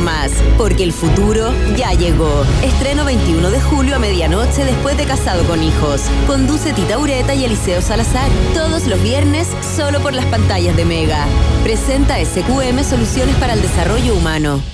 más, porque el futuro ya llegó. Estreno 21 de julio a medianoche después de Casado con Hijos. Conduce Tita Ureta y Eliseo Salazar. Todos los viernes, solo por las pantallas de Mega. Presenta SQM Soluciones para el Desarrollo Humano.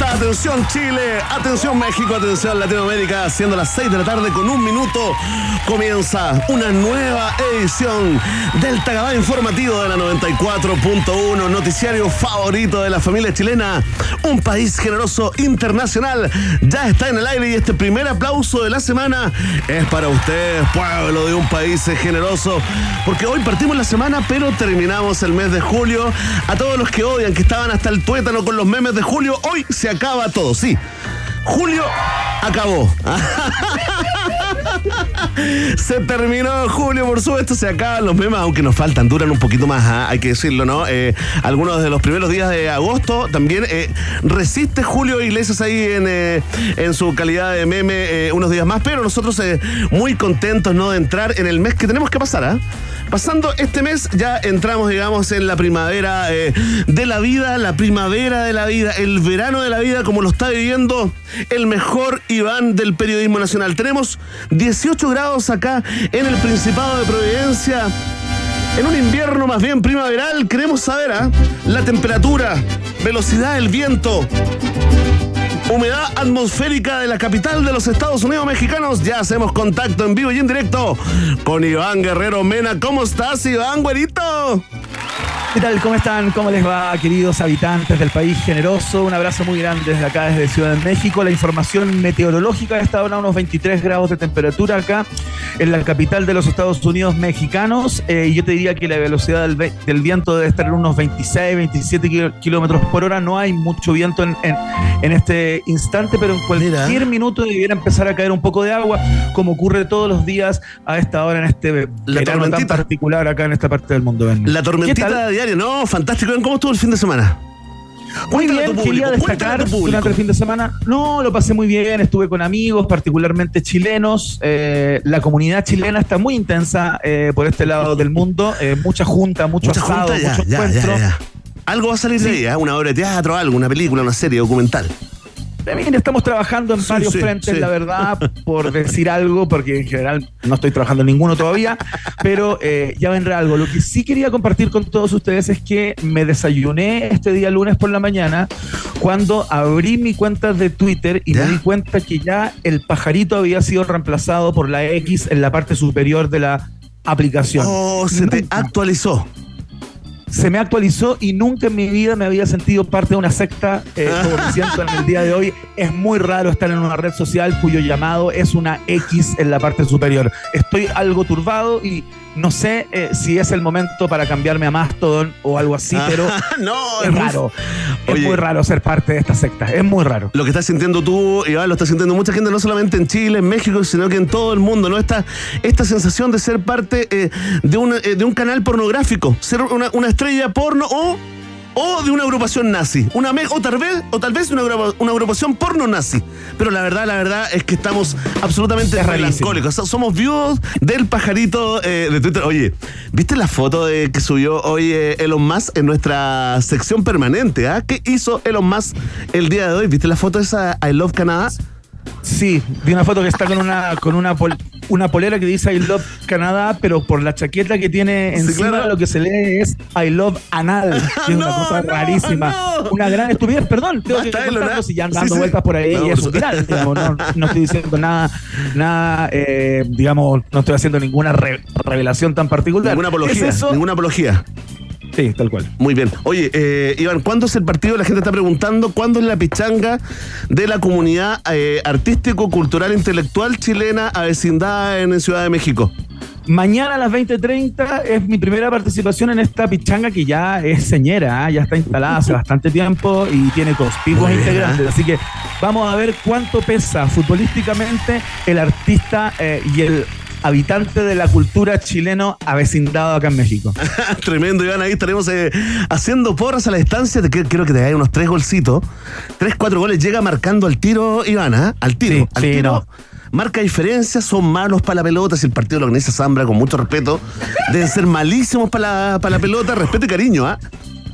Atención Chile, atención México, atención Latinoamérica, siendo las 6 de la tarde con un minuto, comienza una nueva edición del Tagada Informativo de la 94.1, noticiario favorito de la familia chilena, un país generoso internacional, ya está en el aire y este primer aplauso de la semana es para ustedes, pueblo de un país generoso, porque hoy partimos la semana, pero terminamos el mes de julio. A todos los que odian, que estaban hasta el tuétano con los memes de julio, hoy se acaba todo, sí. Julio acabó. se terminó julio, por supuesto, se acaban los memes, aunque nos faltan, duran un poquito más, ¿ah? hay que decirlo, ¿no? Eh, algunos de los primeros días de agosto también eh, resiste Julio Iglesias ahí en, eh, en su calidad de meme unos días más, pero nosotros muy contentos, ¿no? De entrar en el mes que tenemos que pasar, ¿ah? Pasando este mes ya entramos, digamos, en la primavera de la vida, la primavera de la vida, el verano de la vida, como lo está viviendo el mejor Iván del periodismo nacional. Tenemos 18 grados acá en el Principado de Providencia. En un invierno más bien primaveral, queremos saber ¿ah? la temperatura, velocidad del viento, humedad atmosférica de la capital de los Estados Unidos mexicanos. Ya hacemos contacto en vivo y en directo con Iván Guerrero Mena. ¿Cómo estás, Iván, güerito? ¿Qué tal? ¿Cómo están? ¿Cómo les va, queridos habitantes del país generoso? Un abrazo muy grande desde acá, desde Ciudad de México. La información meteorológica está ahora a unos 23 grados de temperatura acá en la capital de los Estados Unidos mexicanos. Eh, y yo te diría que la velocidad del, viento debe estar en unos 26, 27 kilómetros por hora. No hay mucho viento en, en, este instante, pero en cualquier minuto debiera empezar a caer un poco de agua, como ocurre todos los días a esta hora en este la verano tan particular acá en esta parte del mundo. La tormentita no, fantástico. ¿Cómo estuvo el fin de semana? Muy bien, quería destacar durante el fin de semana. No, lo pasé muy bien, estuve con amigos, particularmente chilenos. Eh, la comunidad chilena está muy intensa eh, por este lado del mundo. Eh, mucha junta, mucho mucha asado, mucho encuentro. Algo va a salir de ahí, una obra de teatro, algo, una película, una serie documental. También estamos trabajando en varios frentes, la verdad, por decir algo, porque en general no estoy trabajando en ninguno todavía, pero eh, ya vendrá algo. Lo que sí quería compartir con todos ustedes es que me desayuné este día lunes por la mañana cuando abrí mi cuenta de Twitter y me di cuenta que ya el pajarito había sido reemplazado por la X en la parte superior de la aplicación. Oh, se te actualizó se me actualizó y nunca en mi vida me había sentido parte de una secta eh, como me siento en el día de hoy. Es muy raro estar en una red social cuyo llamado es una X en la parte superior. Estoy algo turbado y no sé eh, si es el momento para cambiarme a Mastodon o algo así, pero no, es, raro. es muy raro ser parte de esta secta. Es muy raro. Lo que estás sintiendo tú, Iván, lo está sintiendo mucha gente, no solamente en Chile, en México, sino que en todo el mundo, ¿no? Esta, esta sensación de ser parte eh, de, un, de un canal pornográfico, ser una, una estrella porno o o de una agrupación nazi. Una o tal vez, o tal vez una, una agrupación porno nazi. Pero la verdad, la verdad es que estamos absolutamente melancólicos. Somos viudos del pajarito eh, de Twitter. Oye, ¿viste la foto de, que subió hoy eh, Elon Musk en nuestra sección permanente? ¿ah? ¿Qué hizo Elon Musk el día de hoy? ¿Viste la foto esa I Love Canadá? Sí, vi una foto que está con una con una una polera que dice I love Canadá, pero por la chaqueta que tiene encima lo que se lee es I love anal, que es una cosa rarísima. Una gran estupidez, perdón, tengo que contarlo si ya dando vueltas por ahí y es viral, digamos, no, estoy diciendo nada, nada eh, digamos, no estoy haciendo ninguna revelación tan particular. Ninguna apología, ninguna apología. Sí, tal cual. Muy bien. Oye, eh, Iván, ¿cuándo es el partido? La gente está preguntando, ¿cuándo es la pichanga de la comunidad eh, artístico, cultural, intelectual chilena avecindada en Ciudad de México? Mañana a las 20.30 es mi primera participación en esta pichanga que ya es señera, ¿eh? ya está instalada hace bastante tiempo y tiene conspicuos integrantes. Así que vamos a ver cuánto pesa futbolísticamente el artista eh, y el habitante de la cultura chileno avecindado acá en México. Tremendo, Iván. Ahí estaremos eh, haciendo porras a la distancia. Quiero que te haya unos tres golcitos. Tres, cuatro goles. Llega marcando al tiro, Iván, ¿ah? Al tiro. al tiro. Marca diferencias, son malos para la pelota. Si el partido lo organiza Zambra, con mucho respeto, deben ser malísimos para la, para la pelota. Respeto y cariño, ¿ah?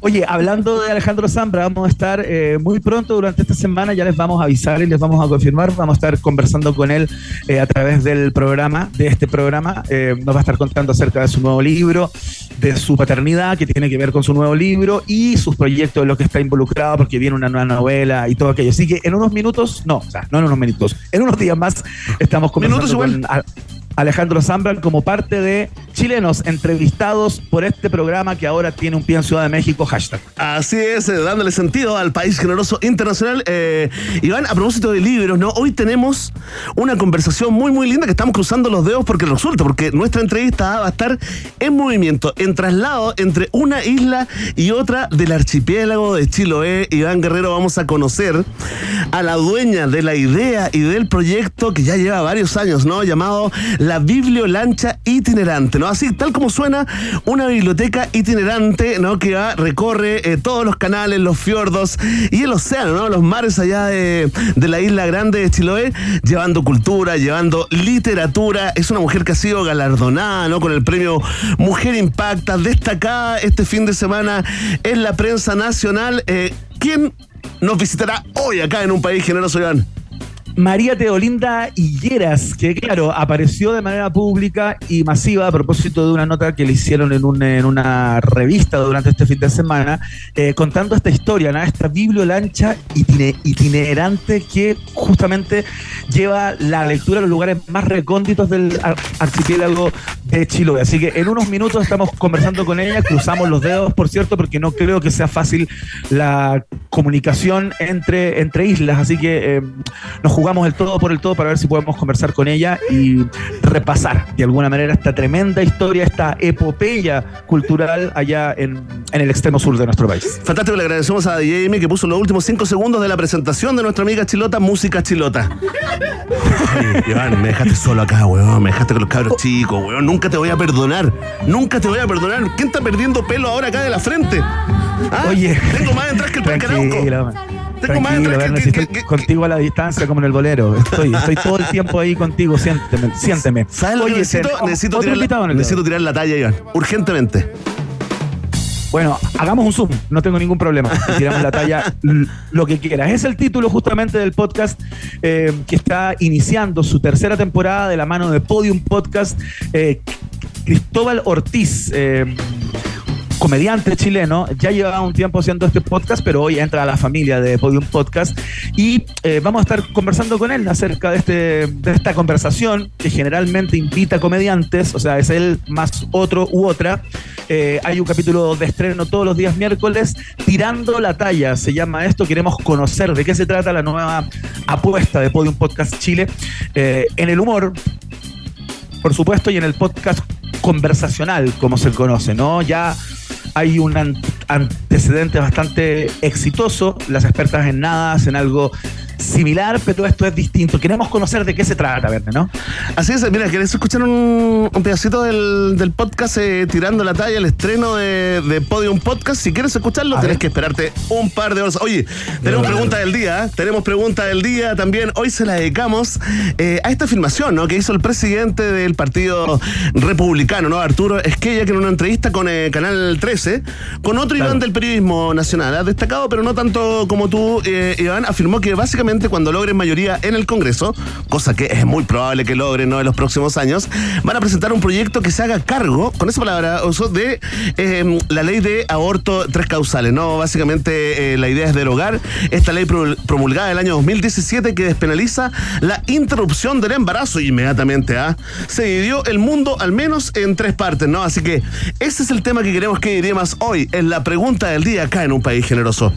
Oye, hablando de Alejandro Zambra, vamos a estar eh, muy pronto durante esta semana, ya les vamos a avisar y les vamos a confirmar, vamos a estar conversando con él eh, a través del programa, de este programa, eh, nos va a estar contando acerca de su nuevo libro, de su paternidad, que tiene que ver con su nuevo libro y sus proyectos, de lo que está involucrado, porque viene una nueva novela y todo aquello. Así que en unos minutos, no, o sea, no en unos minutos, en unos días más estamos conversando con... Alejandro Zambra como parte de chilenos entrevistados por este programa que ahora tiene un pie en Ciudad de México, hashtag. Así es, eh, dándole sentido al país generoso internacional. Eh, Iván, a propósito de libros, ¿no? Hoy tenemos una conversación muy, muy linda que estamos cruzando los dedos porque resulta, porque nuestra entrevista va a estar en movimiento, en traslado entre una isla y otra del archipiélago de Chiloé. Iván Guerrero, vamos a conocer a la dueña de la idea y del proyecto que ya lleva varios años, ¿no? Llamado la bibliolancha itinerante, ¿no? Así, tal como suena, una biblioteca itinerante, ¿no? Que recorre eh, todos los canales, los fiordos y el océano, ¿no? Los mares allá de, la isla grande de Chiloé, llevando cultura, llevando literatura. Es una mujer que ha sido galardonada, ¿no? Con el premio Mujer Impacta, destacada este fin de semana en la prensa nacional. Eh, ¿Quién nos visitará hoy acá en un país generoso, Iván? María Teolinda Higueras, que claro, apareció de manera pública y masiva a propósito de una nota que le hicieron en, una revista durante este fin de semana, eh, contando esta historia, esta bibliolancha itinerante que justamente lleva la lectura a los lugares más recónditos del archipiélago de Chiloé. Así que en unos minutos estamos conversando con ella, cruzamos los dedos, por cierto, porque no creo que sea fácil la comunicación entre, entre islas, así que eh, nos jugamos el todo por el todo para ver si podemos conversar con ella y repasar de alguna manera esta tremenda historia, esta epopeya cultural allá en, el extremo sur de nuestro país. Fantástico, le agradecemos a DJ que puso los últimos cinco segundos de la presentación de nuestra amiga Chilota, Música Chilota. Iván, me dejaste solo acá, weón, me dejaste con los cabros chicos, weón, nunca te voy a perdonar, nunca te voy a perdonar. ¿Quién está perdiendo pelo ahora acá de la frente? ¿Ah? Oye, tengo más detrás que el Tranquilo, tengo más contigo a la distancia como en el bolero. Estoy, estoy todo el tiempo ahí contigo, siénteme. siénteme. Oye, necesito, necesito, tirar, la, necesito tirar la talla, Iván. Urgentemente. Bueno, hagamos un zoom, no tengo ningún problema. Tiramos la talla, lo que quieras. Es el título justamente del podcast eh, que está iniciando su tercera temporada de la mano de Podium Podcast. Eh, Cristóbal Ortiz. Eh, comediante chileno, ya llevaba un tiempo haciendo este podcast, pero hoy entra a la familia de Podium Podcast y eh, vamos a estar conversando con él acerca de, este, de esta conversación que generalmente invita comediantes, o sea, es él más otro u otra. Eh, hay un capítulo de estreno todos los días miércoles, Tirando la talla, se llama esto, queremos conocer de qué se trata la nueva apuesta de Podium Podcast Chile eh, en el humor, por supuesto, y en el podcast conversacional, como se conoce, ¿no? Ya hay un antecedente bastante exitoso. Las expertas en nada hacen algo similar, pero esto es distinto. Queremos conocer de qué se trata, Verne, ¿no? Así es, mira, ¿querés escuchar un, pedacito del, podcast eh, Tirando la Talla, el estreno de, Podium Podcast? Si quieres escucharlo, tenés que esperarte un par de horas. Oye, tenemos pregunta del día, ¿eh? tenemos pregunta del día también. Hoy se la dedicamos eh, a esta filmación ¿no? que hizo el presidente del Partido Republicano, ¿no? Arturo Esquella, que en una entrevista con Canal 13, con otro Iván del periodismo nacional, ha destacado, pero no tanto como tú, Iván, afirmó que básicamente cuando logren mayoría en el Congreso, cosa que es muy probable que logren ¿no? en los próximos años, van a presentar un proyecto que se haga cargo, con esa palabra uso, de em, la ley de aborto tres causales. ¿no? Básicamente eh, la idea es derogar esta ley promulgada el año 2017 que despenaliza la interrupción del embarazo inmediatamente. ¿ah? Se dividió el mundo al menos en tres partes, ¿no? Así que ese es el tema que queremos que más hoy en la pregunta del día acá en un país generoso.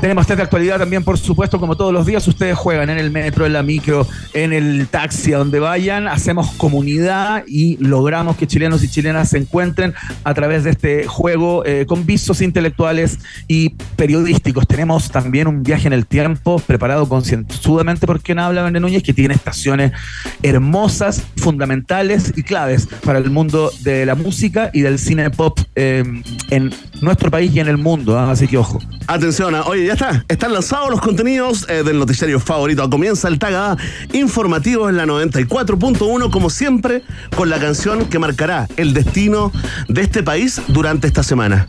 Tenemos test de actualidad también, por supuesto, como todos los días. Ustedes juegan en el metro, en la micro, en el taxi, a donde vayan. Hacemos comunidad y logramos que chilenos y chilenas se encuentren a través de este juego eh, con visos intelectuales y periodísticos. Tenemos también un viaje en el tiempo preparado concienzudamente por quien habla Verne Núñez, que tiene estaciones hermosas, fundamentales y claves para el mundo de la música y del cine pop eh, en nuestro país y en el mundo. ¿ah? Así que ojo. Atención, ¿ah? oye, ya está. Están lanzados los contenidos eh, del noticiario favorito. Comienza el Taga informativo en la 94.1, como siempre, con la canción que marcará el destino de este país durante esta semana.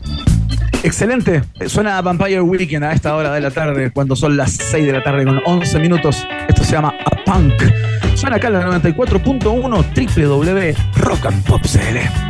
Excelente. Suena Vampire Weekend a esta hora de la tarde, cuando son las 6 de la tarde con 11 minutos. Esto se llama A Punk. Suena acá en la 94.1 www.rockandpopcl.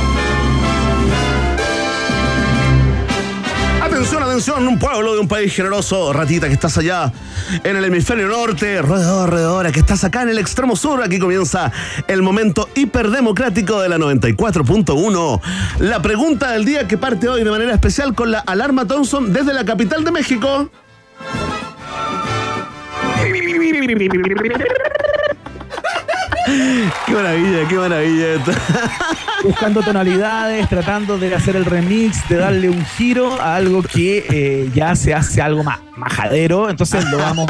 Atención, atención, un pueblo de un país generoso, ratita que estás allá en el hemisferio norte, roedor, roedora, que estás acá en el extremo sur. Aquí comienza el momento hiperdemocrático de la 94.1. La pregunta del día que parte hoy de manera especial con la alarma Thompson desde la capital de México. qué maravilla, qué maravilla. buscando tonalidades, tratando de hacer el remix, de darle un giro a algo que eh, ya se hace algo más majadero, entonces lo vamos,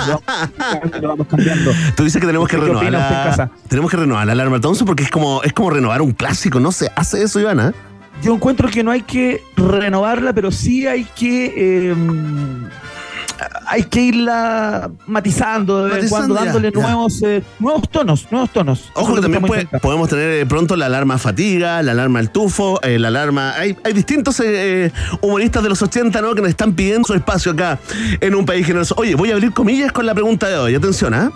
lo vamos, cambiando. Tú dices que tenemos que renovar la, tenemos que renovar la alarma Thompson porque es como es como renovar un clásico, no se hace eso, Ivana. Yo encuentro que no hay que renovarla, pero sí hay que eh, hay que irla matizando de vez en cuando, dándole nuevos, eh, nuevos tonos, nuevos tonos. Ojo que también podemos tener eh, pronto la alarma fatiga, la alarma el tufo, eh, la alarma. Hay, hay distintos humoristas de los 80, ¿no? Que nos están pidiendo su espacio acá en un país generoso. Oye, voy a abrir comillas con la pregunta de hoy. Atención, ¿ah?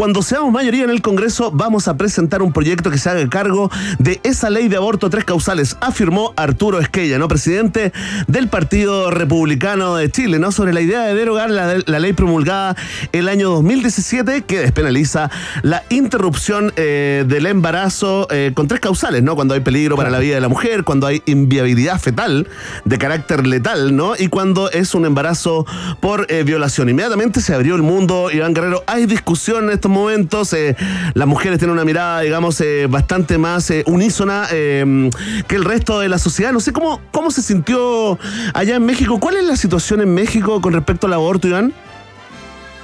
Cuando seamos mayoría en el Congreso, vamos a presentar un proyecto que se haga cargo de esa ley de aborto tres causales, afirmó Arturo Esquella, ¿no? Presidente del Partido Republicano de Chile, ¿no? Sobre la idea de derogar la, ley promulgada el año 2017 que despenaliza la interrupción eh, del embarazo eh, con tres causales, ¿no? Cuando hay peligro para la vida de la mujer, cuando hay inviabilidad fetal de carácter letal, ¿no? Y cuando es un embarazo por eh, violación. Inmediatamente se abrió el mundo, Iván Guerrero. Hay discusión estos momentos. Eh, las mujeres tienen una mirada, digamos, eh, bastante más eh, unísona que el resto de la sociedad. No sé cómo, cómo se sintió allá en México. ¿Cuál es la situación en México con respecto al aborto, Iván?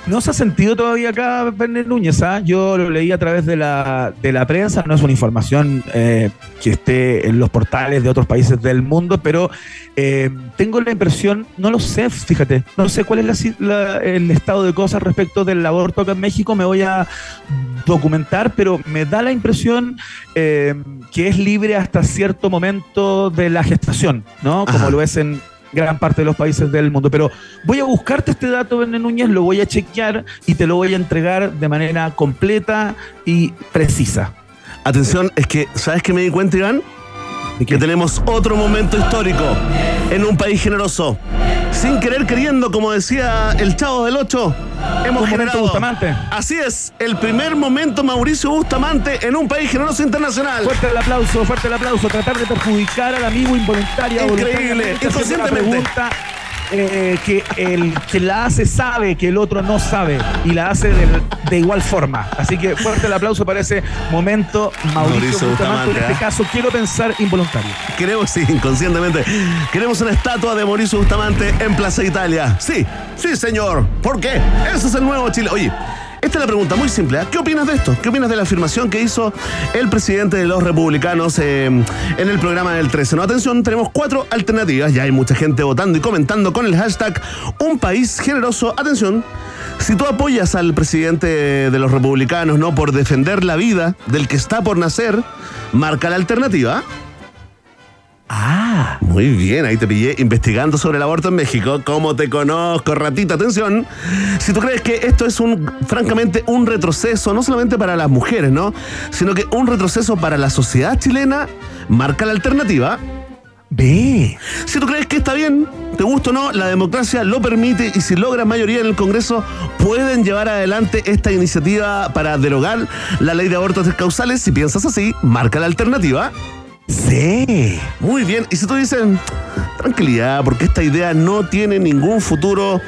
No se ha sentido todavía acá Bernet Núñez, ¿ah? yo lo leí a través de la, de la prensa, no es una información eh, que esté en los portales de otros países del mundo, pero eh, tengo la impresión, no lo sé, fíjate, no sé cuál es el estado de cosas respecto del aborto acá en México, me voy a documentar, pero me da la impresión eh, que es libre hasta cierto momento de la gestación, ¿no? Como lo es en gran parte de los países del mundo. Pero voy a buscarte este dato, Bené Núñez, lo voy a chequear y te lo voy a entregar de manera completa y precisa. Atención, es que, ¿sabes qué me di cuenta, Iván? Que tenemos otro momento histórico en un país generoso. Sin querer queriendo, como decía el Chavo del Ocho, hemos generado. Bustamante. Así es, el primer momento Mauricio Bustamante en un país generoso internacional. Fuerte el aplauso, fuerte el aplauso. Tratar de perjudicar al amigo involuntaria. Increíble, inconscientemente. Eh, que el que la hace sabe que el otro no sabe y la hace de, igual forma. Así que fuerte el aplauso para ese momento, Mauricio, Bustamante. En este ¿eh? caso, quiero pensar involuntario. Queremos, sí, inconscientemente. Queremos una estatua de Mauricio Bustamante en Plaza Italia. Sí, sí, señor. ¿Por qué? Ese es el nuevo Chile. Oye. Esta es la pregunta muy simple. ¿eh? ¿Qué opinas de esto? ¿Qué opinas de la afirmación que hizo el presidente de los republicanos eh, en el programa del 13? No, atención, tenemos cuatro alternativas. Ya hay mucha gente votando y comentando con el hashtag Un país generoso. Atención. Si tú apoyas al presidente de los republicanos, ¿no? Por defender la vida del que está por nacer, marca la alternativa. Ah. Muy bien, ahí te pillé investigando sobre el aborto en México. ¿Cómo te conozco, ratita? Atención. Si tú crees que esto es un, francamente, un retroceso, no solamente para las mujeres, ¿no? Sino que un retroceso para la sociedad chilena, marca la alternativa. B. Si tú crees que está bien, te gusta o no, la democracia lo permite y si logra mayoría en el Congreso, pueden llevar adelante esta iniciativa para derogar la ley de abortos causales. Si piensas así, marca la alternativa. Sí. Muy bien. Y si tú dices, tranquilidad, porque esta idea no tiene ningún futuro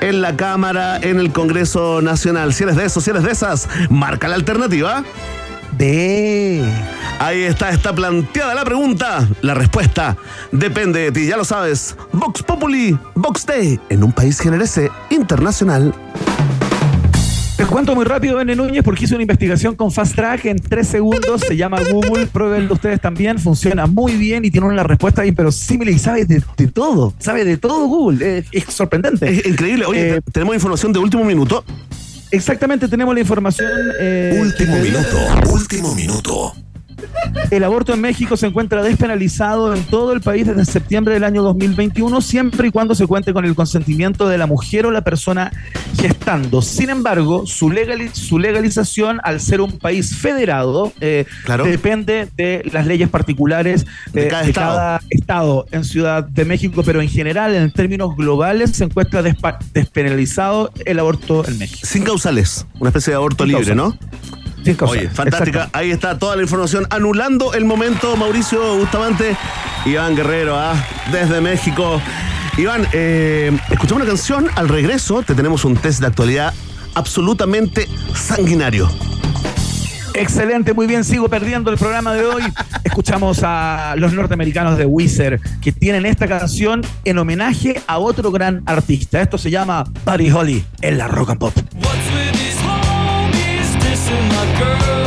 en la Cámara, en el Congreso Nacional. Si eres de esos, si eres de esas, marca la alternativa. De. Ahí está, está planteada la pregunta. La respuesta depende de ti, ya lo sabes. Vox Populi, Vox Day, en un país generese internacional. Les cuento muy rápido, Bene Núñez, porque hice una investigación con Fast Track en tres segundos. Se llama Google. Pruébenlo ustedes también. Funciona muy bien y tiene una respuesta ahí, pero simile y sabe de, todo. Sabe de todo Google. Es, sorprendente. Es increíble. Oye, eh, tenemos información de último minuto. Exactamente, tenemos la información. Eh, último minuto. Último minuto. El aborto en México se encuentra despenalizado en todo el país desde septiembre del año 2021, siempre y cuando se cuente con el consentimiento de la mujer o la persona gestando. Sin embargo, su, legalización, al ser un país federado, eh, depende de las leyes particulares de, cada, estado. en Ciudad de México, pero en general, en términos globales, se encuentra despenalizado el aborto en México. Sin causales, una especie de aborto libre, ¿no? Oye, fantástica. Ahí está toda la información. Anulando el momento, Mauricio Bustamante, Iván Guerrero, ¿ah? desde México. Iván, eh, escuchamos una canción. Al regreso te tenemos un test de actualidad absolutamente sanguinario. Excelente, muy bien, sigo perdiendo el programa de hoy. Escuchamos a los norteamericanos de Wizard que tienen esta canción en homenaje a otro gran artista. Esto se llama Buddy Holly en la Rock and Pop. Perdón,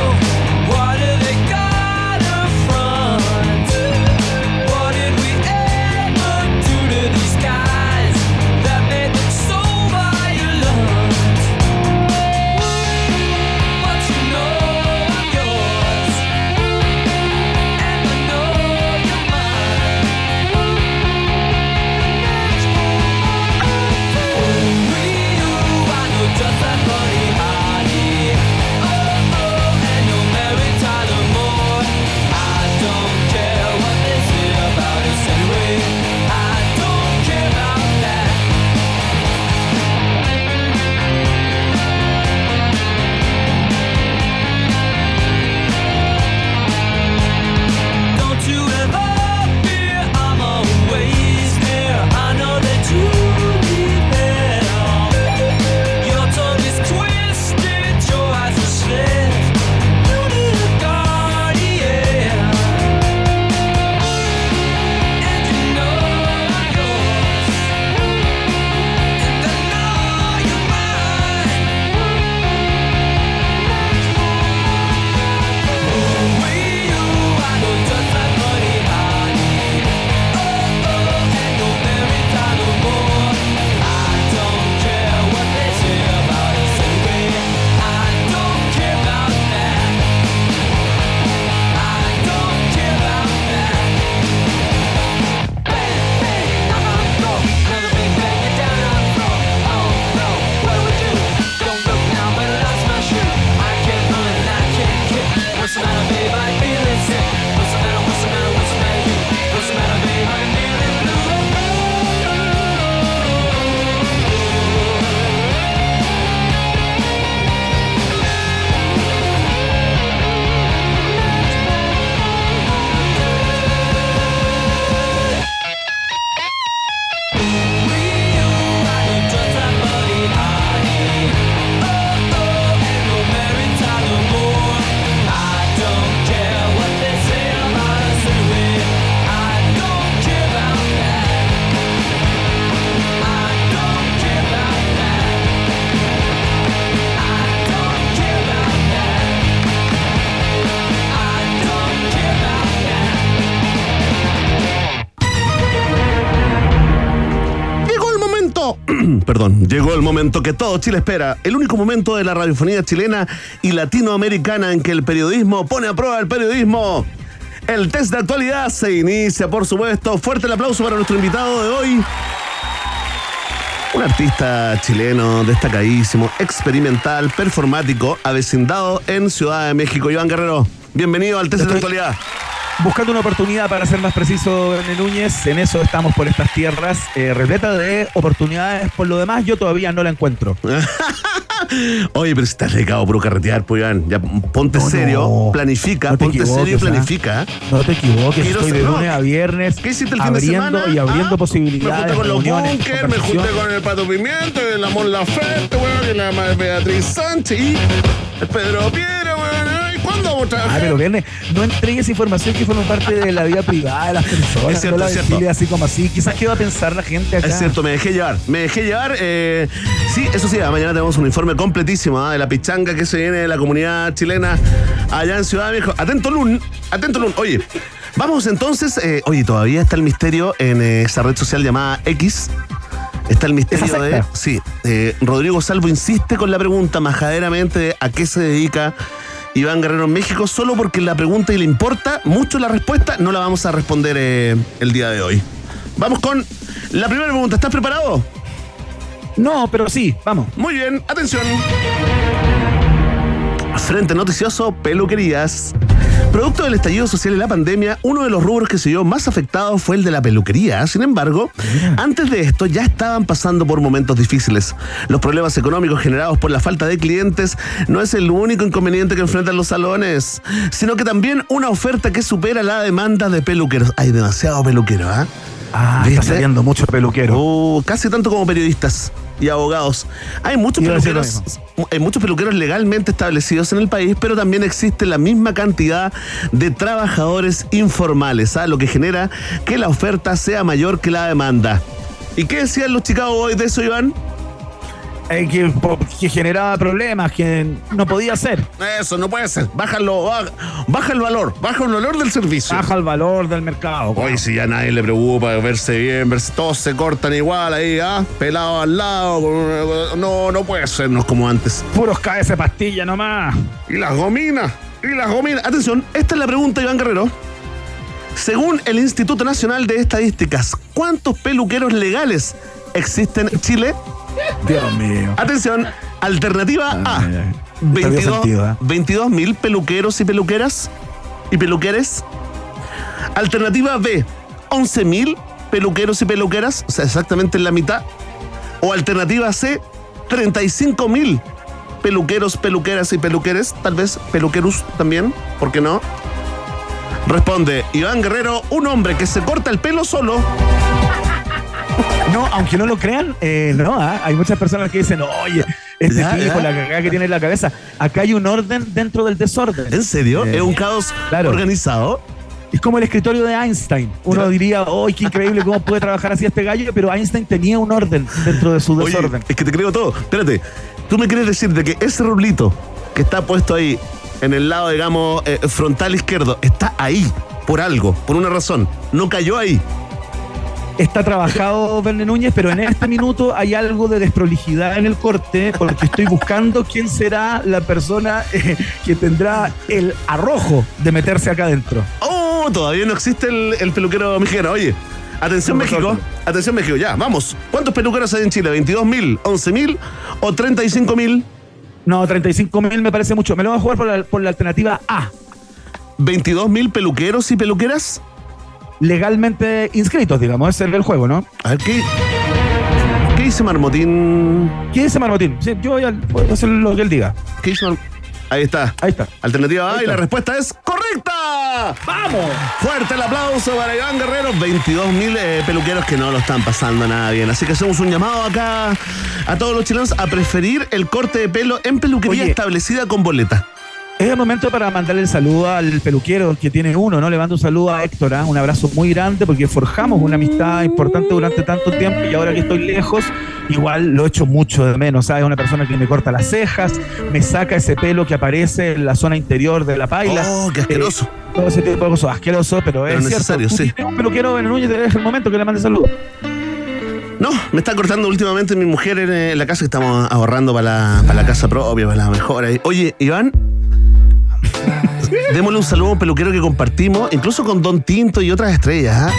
llegó el momento que todo Chile espera, el único momento de la radiofonía chilena y latinoamericana en que el periodismo pone a prueba el periodismo. El test de actualidad se inicia, por supuesto. Fuerte el aplauso para nuestro invitado de hoy. Un artista chileno destacadísimo, experimental, performático, avecindado en Ciudad de México. Iván Guerrero, bienvenido al test de actualidad buscando una oportunidad para ser más preciso, René Núñez. En eso estamos por estas tierras, eh, repleta de oportunidades. Por lo demás, yo todavía no la encuentro. Oye, pero si estás dedicado por carretear, pues ya ponte serio, planifica, ponte serio y ¿ah? planifica. No te equivoques, estoy de lunes a viernes ¿Qué hiciste el fin de semana? y abriendo ah, posibilidades. Me junté con los bunkers, me junté con el Pato Pimiento, el Amor Laferte, weón, y la Beatriz Sánchez y el Pedro Piedra. ¿Cuándo vamos a trabajar? Ah, pero viernes, no entregues información que forma parte de la vida privada de las personas. Es cierto, es cierto. así como así. Quizás qué va a pensar la gente acá. Es cierto, me dejé llevar. Me dejé llevar. Eh, sí, eso sí, mañana tenemos un informe completísimo ¿ah? de la pichanga que se viene de la comunidad chilena allá en Ciudad de México. Atento, Lun. Atento, Lun. Oye. Vamos entonces, eh, oye, todavía está el misterio en eh, esa red social llamada X. Está el misterio de. Sí, Rodrigo Salvo insiste con la pregunta majaderamente de a qué se dedica Iván Guerrero en México, solo porque la pregunta y le importa mucho la respuesta, no la vamos a responder eh, el día de hoy. Vamos con la primera pregunta. ¿Estás preparado? No, pero sí, vamos. Muy bien, atención. Frente noticioso, peluquerías. Producto del estallido social y la pandemia, uno de los rubros que se vio más afectado fue el de la peluquería. Sin embargo, antes de esto ya estaban pasando por momentos difíciles. Los problemas económicos generados por la falta de clientes no es el único inconveniente que enfrentan los salones, sino que también una oferta que supera la demanda de peluqueros. Hay demasiado peluquero, ¿ah? Ah, ¿Viste? está saliendo mucho peluquero. Uh, casi tanto como periodistas y abogados. Hay muchos peluqueros, hay muchos peluqueros legalmente establecidos en el país, pero también existe la misma cantidad de trabajadores informales, ¿ah? lo que genera que la oferta sea mayor que la demanda. ¿Y qué decían los Chicago Boys de eso, Iván? Eh, que, generaba problemas, que no podía ser. Eso no puede ser. Bájalo, baja, baja el valor, baja el valor del servicio. Baja el valor del mercado. Hoy si ya nadie le preocupa verse bien, verse todos se cortan igual ahí, ¿ah? Pelado al lado, no, no puede ser, no es como antes. Puros KS pastilla nomás. Y las gominas, y las gominas. Atención, esta es la pregunta, Iván Guerrero. Según el Instituto Nacional de Estadísticas, ¿cuántos peluqueros legales existen en Chile? Dios mío. Atención, alternativa A. sentido, ¿eh? 22 mil peluqueros y peluqueras y peluqueres. Alternativa B, 11 mil peluqueros y peluqueras, o sea, exactamente en la mitad. O alternativa C, 35 mil peluqueros, peluqueras y peluqueres, tal vez peluquerus también, ¿por qué no? Responde Iván Guerrero, un hombre que se corta el pelo solo. No, aunque no lo crean, eh, no, ah, hay muchas personas que dicen, oye, este Ya, tipo, ya. la cagada que tiene en la cabeza. Acá hay un orden dentro del desorden. ¿En serio? Eh, ¿Es un caos claro. organizado? Es como el escritorio de Einstein. Uno diría, ¡ay, qué increíble cómo puede trabajar así este gallo! Pero Einstein tenía un orden dentro de su Oye, desorden. es que te creo todo. Espérate, tú me quieres decir de que ese rulito que está puesto ahí en el lado, digamos, eh, frontal izquierdo, está ahí por algo, por una razón. No cayó ahí. Está trabajado Verne Núñez, pero en este minuto hay algo de desprolijidad en el corte, porque estoy buscando quién será la persona eh, que tendrá el arrojo de meterse acá adentro. Oh, todavía no existe el, el peluquero mexicano. Oye, atención México, atención México, ya, vamos. ¿Cuántos peluqueros hay en Chile? ¿22 mil, 11 mil o 35 mil? No, 35 mil me parece mucho. Me lo voy a jugar por la, por la alternativa A. ¿22 mil peluqueros y peluqueras? Legalmente inscritos, digamos, ese es el juego, ¿no? A ver, ¿qué, qué dice Marmotín? ¿Quién dice Marmotín? Sí, yo voy a, voy a hacer lo que él diga. ¿Qué dice Mar- Ahí está. Ahí está. Alternativa A Ahí y la respuesta es correcta. ¡Vamos! Fuerte el aplauso para Iván Guerrero, 22 mil peluqueros que no lo están pasando nada bien. Así que hacemos un llamado acá a todos los chilenos a preferir el corte de pelo en peluquería Oye. establecida con boleta. Es el momento para mandarle el saludo al peluquero que tiene uno, ¿no? Le mando un saludo a Héctor, ¿ah? un abrazo muy grande porque forjamos una amistad importante durante tanto tiempo y ahora que estoy lejos, igual lo echo mucho de menos, ¿sabes? Una persona que me corta las cejas, me saca ese pelo que aparece en la zona interior de la paila. Oh, qué asqueroso. Eh, todo ese tipo de cosas asqueroso, pero, Pero es necesario, cierto. Sí. un peluquero en Núñez, es el momento que le mande saludo. No, me está cortando últimamente mi mujer en, eh, la casa que estamos ahorrando para la, para la casa propia, para la mejora. Oye, Iván, démosle un saludo a un peluquero que compartimos, incluso con Don Tinto y otras estrellas. ¿ah?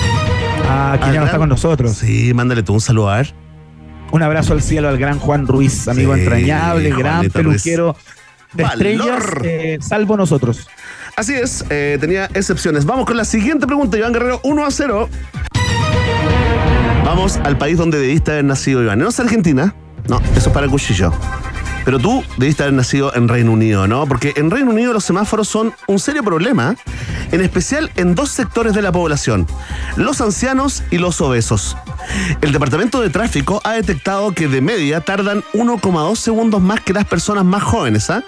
Ah, que ya no está con nosotros. Sí, mándale tú un saludo a ver. Un abrazo al cielo al gran Juan Ruiz, amigo Sí, entrañable, gran Juanito Ruiz. peluquero de estrellas, eh, salvo nosotros. Así es, eh, tenía excepciones. Vamos con la siguiente pregunta, Iván Guerrero, 1 a 0. Vamos al país donde debiste haber nacido, Iván. No es Argentina, no, eso es para el cuchillo. Pero tú debiste haber nacido en Reino Unido, ¿no? Porque en Reino Unido los semáforos son un serio problema, en especial en dos sectores de la población, los ancianos y los obesos. El Departamento de Tráfico ha detectado que de media tardan 1,2 segundos más que las personas más jóvenes, ¿ah?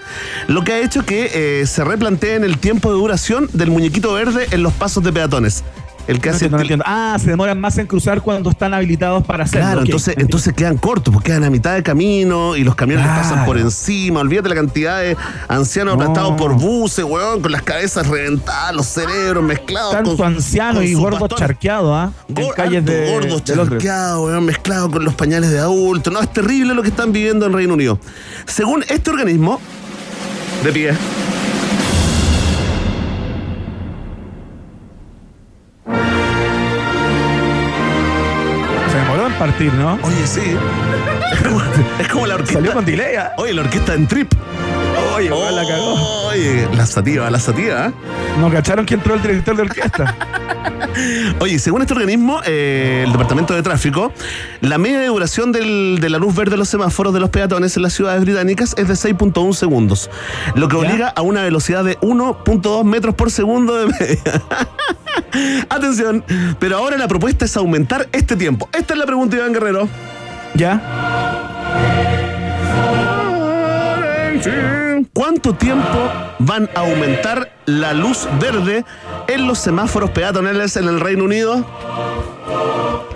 Lo que ha hecho que eh, se replanteen el tiempo de duración del muñequito verde en los pasos de peatones. El que No hace entiendo, no entiendo. Ah, se demoran más en cruzar cuando están habilitados para hacerlo. Claro, entonces, entonces quedan cortos, porque quedan a mitad de camino y los camiones les pasan Claro. por encima. Olvídate la cantidad de ancianos No. aplastados por buses, weón, con las cabezas reventadas, los cerebros mezclados. Tanto con- anciano con y gordo charqueado, ¿ah? En Gor- calles harto de, gordo de Londres. charqueado, weón, mezclado con los pañales de adulto. No, es terrible lo que están viviendo en Reino Unido. Según este organismo, de pie. Oye, sí. Es como, es como la orquesta. Salió con. ¿ah? Oye, la orquesta en trip. Oye, la cagó. Oye, la sativa, la sativa. ¿eh? ¿No cacharon que entró el director de orquesta? Oye, según este organismo, eh, el Departamento de Tráfico, la media de duración del- de la luz verde de los semáforos de los peatones en las ciudades británicas es de 6.1 segundos, lo que obliga a una velocidad de 1.2 metros por segundo de media. Atención, pero ahora la propuesta es aumentar este tiempo. Esta es la pregunta, Iván Guerrero. ¿Ya? ¿Cuánto tiempo van a aumentar la luz verde en los semáforos peatonales en el Reino Unido?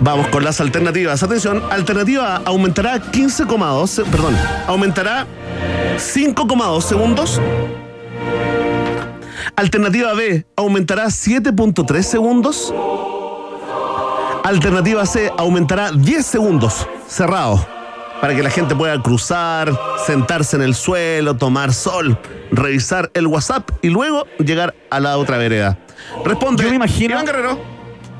Vamos con las alternativas. Atención, alternativa A aumentará 15,2, se- perdón, aumentará 5,2 segundos. Alternativa B aumentará 7.3 segundos. Alternativa C aumentará 10 segundos, cerrado, para que la gente pueda cruzar, sentarse en el suelo, tomar sol, revisar el WhatsApp y luego llegar a la otra vereda. Responde. Yo me imagino- Iván Guerrero.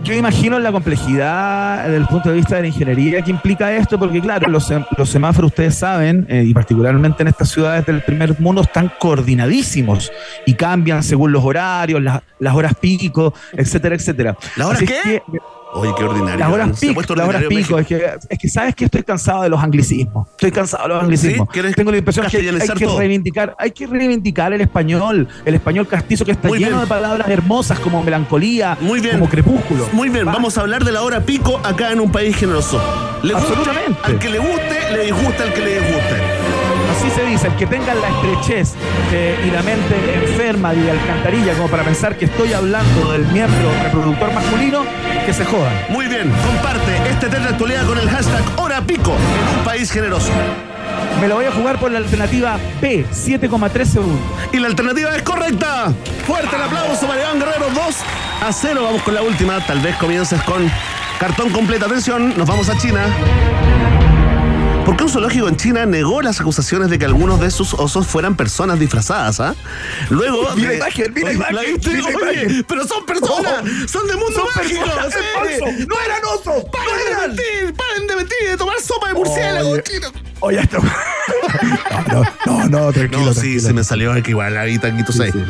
Yo imagino la complejidad desde el punto de vista de la ingeniería que implica esto, porque claro, los, sem- los semáforos, ustedes saben, eh, y particularmente en estas ciudades del primer mundo, están coordinadísimos y cambian según los horarios, las, las horas pico, etcétera, etcétera. ¿Las horas qué? que- Oye, qué ordinario. las horas pico, las horas pico. Es que, es que sabes que estoy cansado de los anglicismos. Estoy cansado de los anglicismos. ¿Sí? ¿Quieres Tengo la impresión que hay que reivindicar, hay que reivindicar el español, el español castizo que está Muy lleno bien. de palabras hermosas como melancolía, Muy bien. como crepúsculo. Muy bien, Va. vamos a hablar de la hora pico acá en un país generoso. Le Absolutamente. al que le guste, le disgusta al que le disguste. Se dice, el que tenga la estrechez eh, y la mente enferma y de alcantarilla como para pensar que estoy hablando del miembro reproductor masculino, que se jodan. Muy bien, comparte este test de actualidad con el hashtag hora pico en un país generoso. Me lo voy a jugar por la alternativa B, 7,3 segundos. Y la alternativa es correcta. Fuerte el aplauso para Iván Guerrero, 2 a 0. Vamos con la última. Tal vez comiences con cartón completo. Atención, nos vamos a China. ¿Por qué un zoológico en China negó las acusaciones de que algunos de sus osos fueran personas disfrazadas? ¿ah? Luego. Mira de- imagen, mira Oye, imagen, ¿La mira Oye, imagen. pero son personas, son de mundo Son mágico. personas, sí. es falso. No eran osos, Paren no de eran. mentir, paren de mentir, de tomar sopa de murciélago Oye. Oye, esto. no, no, no, tranquilo. No, sí, tranquilo. se me salió que igual ahí taquito Sí, 6. sí.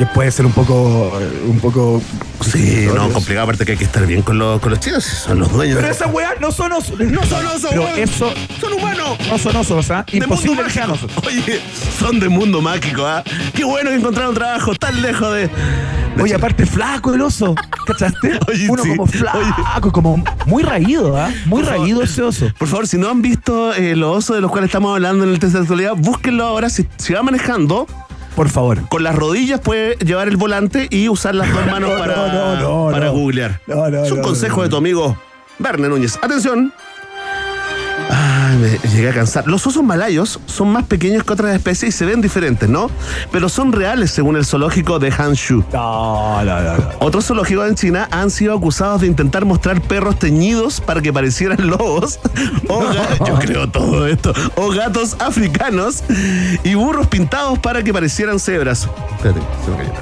Que puede ser un poco. eh, Un poco. Sí, no, complicado, aparte que hay que estar bien con los, con los chinos, son los dueños. Pero esas weas no son osos. no son osos, Pero eso son humanos. no son osos, ¿ah? De Imposible mundo que sean mágico. osos. Oye, son de mundo mágico, ¿ah? Qué bueno que encontraron trabajo tan lejos de. de Oye, aparte flaco el oso, ¿cachaste? Oye, Uno sí. como flaco, como muy raído, ¿ah? Muy Por favor. raído ese oso. Por favor, si no han visto eh, los osos de los cuales estamos hablando en el test de actualidad, búsquenlo ahora. Si, si va manejando, Por favor. con las rodillas puede llevar el volante y usar las dos manos No, para, no, no, no, para googlear. Es un consejo de tu amigo Verne Núñez. Atención. Ay, me llegué a cansar. Los osos malayos son más pequeños que otras especies y se ven diferentes, ¿no? Pero son reales según el zoológico de Hanshu. No, no, no. no. Otros zoológicos en China han sido acusados de intentar mostrar perros teñidos para que parecieran lobos, o ga- yo creo todo esto, o gatos africanos y burros pintados para que parecieran cebras. Espérate, se me cayó.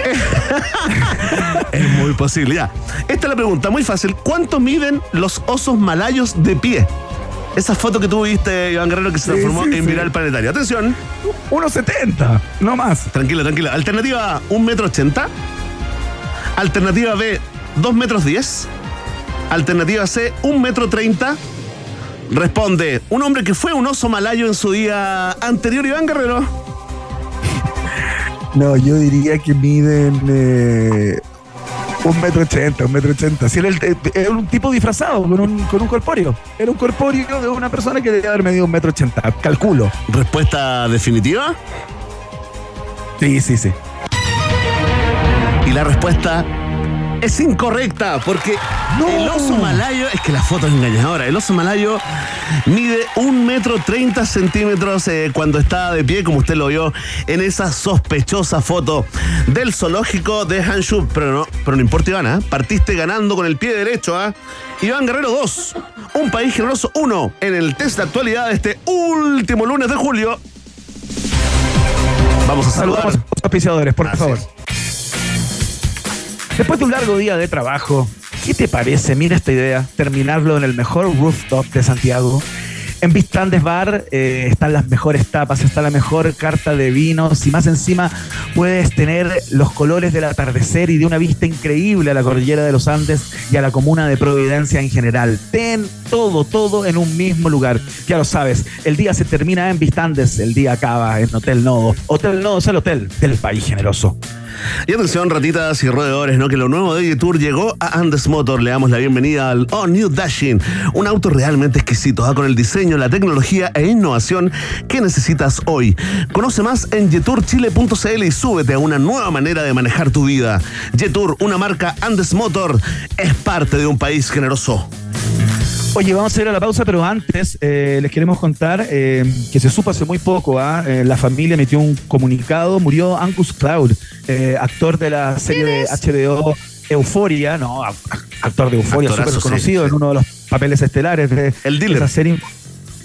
es muy posible, ya. Esta es la pregunta, muy fácil. ¿Cuánto miden los osos malayos de pie? Esa foto que tú viste, Iván Guerrero, que se transformó sí, en sí. viral planetario. Atención. 1.70, no más. Tranquila, tranquila. Alternativa A, 1 metro 80. Alternativa B, 2 metros 10. Alternativa C, 1 metro 30. Responde un hombre que fue un oso malayo en su día anterior, Iván Guerrero. No, yo diría que miden eh, un metro ochenta, un metro ochenta. Si era, el- eh, era un tipo disfrazado con un, con un corpóreo. Era un corpóreo de una persona que debía haber medido un metro ochenta. Calculo. Respuesta definitiva. Sí, sí, sí. Y la respuesta es incorrecta, porque el oso malayo, es que la foto es engañadora, el oso malayo mide un metro treinta centímetros eh, cuando está de pie, como usted lo vio en esa sospechosa foto del zoológico de Hanshu. Pero no, pero no importa, Iván, ¿ah? partiste ganando con el pie derecho, ¿ah? Iván Guerrero 2, un país generoso 1 en el test de actualidad de este último lunes de julio. Vamos a saludar. Saludamos a los auspiciadores, por Así favor. es. Después de un largo día de trabajo, ¿qué te parece? Mira esta idea, terminarlo en el mejor rooftop de Santiago. En Vistandes Bar eh, están las mejores tapas, está la mejor carta de vinos y más encima puedes tener los colores del atardecer y de una vista increíble a la cordillera de los Andes y a la comuna de Providencia en general. Ten todo, todo en un mismo lugar. Ya lo sabes, el día se termina en Vistandes, el día acaba en Hotel Nodo. Hotel Nodo es el hotel del país generoso. Y atención, ratitas y roedores, ¿no? Que lo nuevo de Tour llegó a Andes Motor. Le damos la bienvenida al All New Dashing, un auto realmente exquisito, ¿ah? con el diseño, la tecnología e innovación que necesitas hoy. Conoce más en jeturchile.cl y súbete a una nueva manera de manejar tu vida. Jetour, una marca Andes Motor, es parte de un país generoso. Oye, vamos a ir a la pausa, pero antes eh, les queremos contar eh, que se supo hace muy poco, ¿ah? eh, la familia emitió un comunicado, murió Angus Cloud, actor de la serie de HBO Euforia, no, actor de Euforia, súper conocido en uno de los papeles estelares de El dealer. esa serie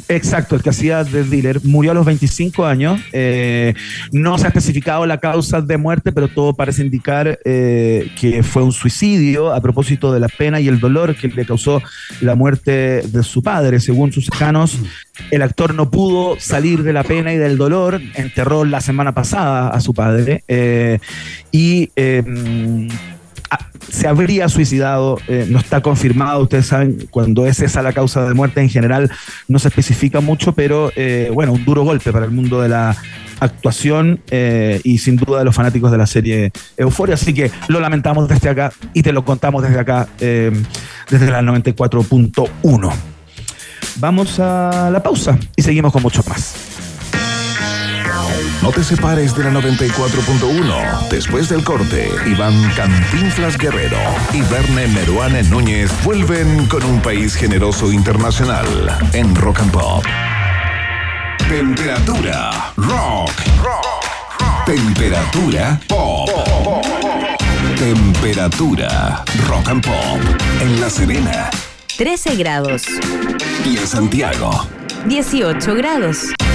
Exacto, el que hacía de dealer murió a los 25 años. Eh, no se ha especificado la causa de muerte, pero todo parece indicar eh, que fue un suicidio a propósito de la pena y el dolor que le causó la muerte de su padre. Según sus cercanos, el actor no pudo salir de la pena y del dolor. Enterró la semana pasada a su padre. Eh, y se habría suicidado, eh, no está confirmado, ustedes saben, cuando es esa la causa de muerte en general no se especifica mucho, pero eh, bueno, un duro golpe para el mundo de la actuación eh, y sin duda de los fanáticos de la serie Euforia, así que lo lamentamos desde acá y te lo contamos desde acá, desde la 94.1. Vamos a la pausa y seguimos con mucho más. No te separes de la 94.1. Después del corte, Iván Cantinflas Guerrero y Verne Meruane Núñez vuelven con un país generoso internacional en Rock and Pop. Temperatura rock. Temperatura pop. Temperatura rock and pop. En La Serena. 13 grados. Y en Santiago. 18 grados.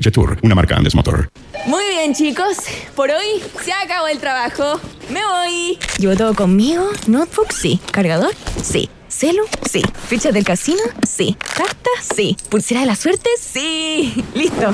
Jetour, una marca Andes Motor. Muy bien, chicos. Por hoy se acabó el trabajo. Me voy. ¿Llevo todo conmigo? ¿Notebook? Sí. ¿Cargador? Sí. ¿Celu? Sí. ¿Ficha del casino? Sí. ¿Carta? Sí. ¿Pulsera de la suerte? Sí. Listo.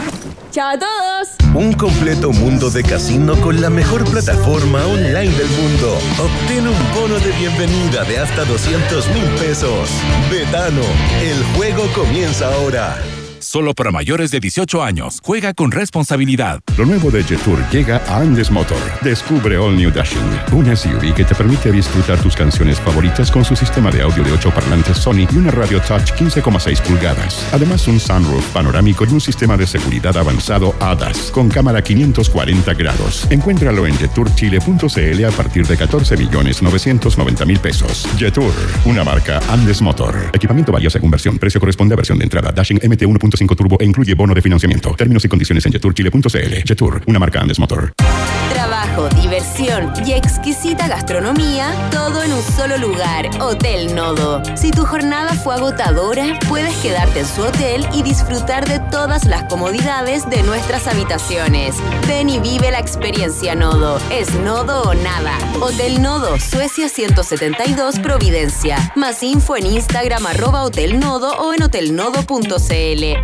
¡Chao a todos! Un completo mundo de casino con la mejor plataforma online del mundo. Obtén un bono de bienvenida de hasta 200 mil pesos. Betano, el juego comienza ahora. Solo para mayores de 18 años. Juega con responsabilidad. Lo nuevo de Jetour llega a Andes Motor. Descubre All New Dashing, un SUV que te permite disfrutar tus canciones favoritas con su sistema de audio de 8 parlantes Sony y una radio touch 15,6 pulgadas. Además, un sunroof panorámico y un sistema de seguridad avanzado ADAS con cámara 540 grados. Encuéntralo en jetourchile.cl a partir de 14 millones 990 mil pesos. Jetour, una marca Andes Motor. Equipamiento varía según versión. Precio corresponde a versión de entrada. Dashing MT 1.5 Turbo incluye bono de financiamiento. Términos y condiciones en jeturchile.cl. Jetur, una marca Andes Motor. Trabajo, diversión y exquisita gastronomía, todo en un solo lugar. Hotel Nodo. Si tu jornada fue agotadora, puedes quedarte en su hotel y disfrutar de todas las comodidades de nuestras habitaciones. Ven y vive la experiencia Nodo. Es Nodo o nada. Hotel Nodo, Suecia 172, Providencia. Más info en Instagram arroba Hotel o en hotelnodo.cl.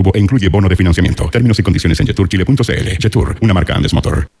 e incluye bono de financiamiento. Términos y condiciones en jetourchile.cl. Jetour, una marca Andes Motor.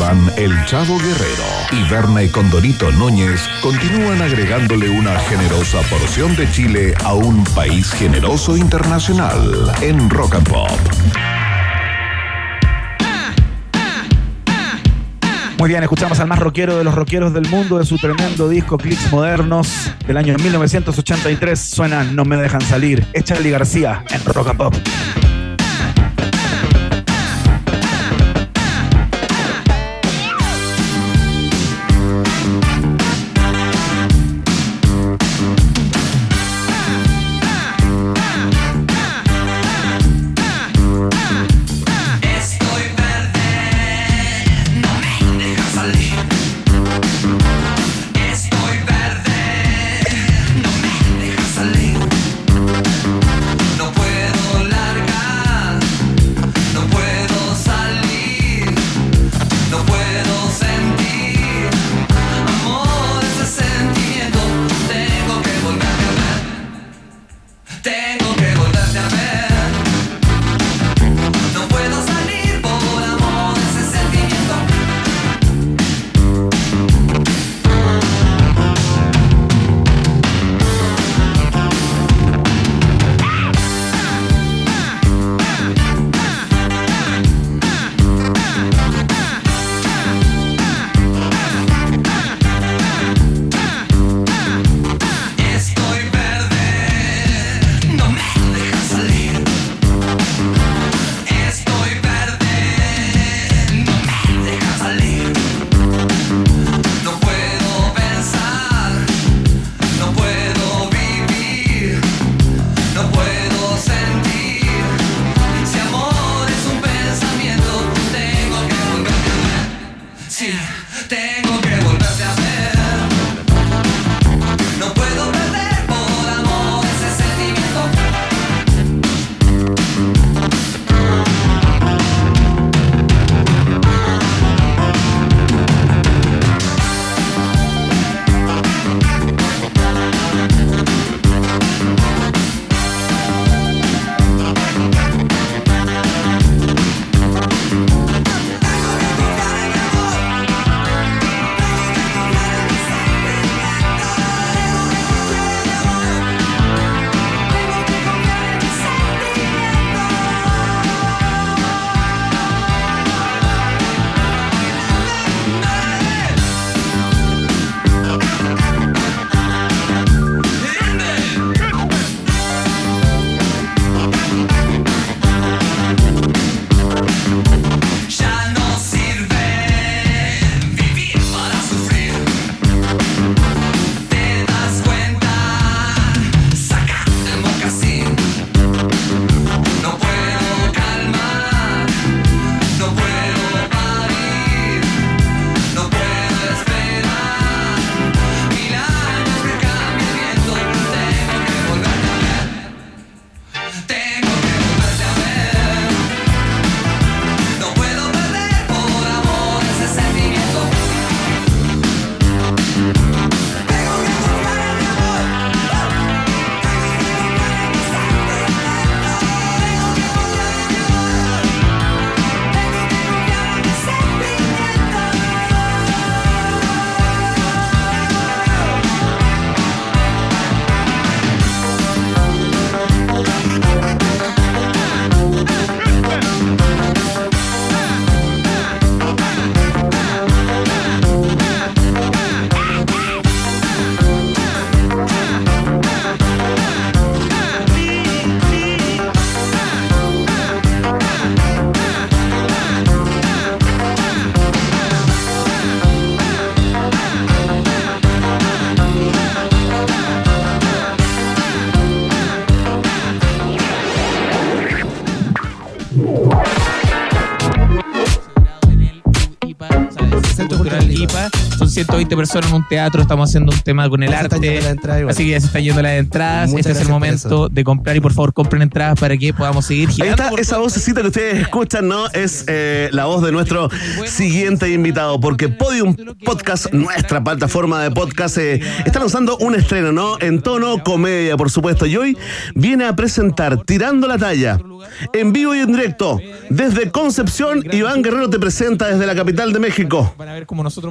Iván El Chavo Guerrero y Berna y Condorito Núñez continúan agregándole una generosa porción de Chile a un país generoso internacional en Rock and Pop. Muy bien, escuchamos al más rockero de los rockeros del mundo de su tremendo disco Clicks Modernos del año 1983. Suena No me dejan salir. Es Charlie García en Rock and Pop. 120 personas en un teatro, estamos haciendo un tema con el Ya arte. Así que ya se están yendo las entradas. Muchas este es el momento de comprar y por favor compren entradas para que podamos seguir Ahí girando. está por esa vocecita que ustedes escuchan, ¿no? Es eh, la voz de nuestro siguiente invitado, porque Podium Podcast, nuestra plataforma de podcast, eh, está lanzando un estreno, ¿no? En tono comedia, por supuesto. Y hoy viene a presentar Tirando la Talla, en vivo y en directo. Desde Concepción, Iván Guerrero te presenta desde la capital de México.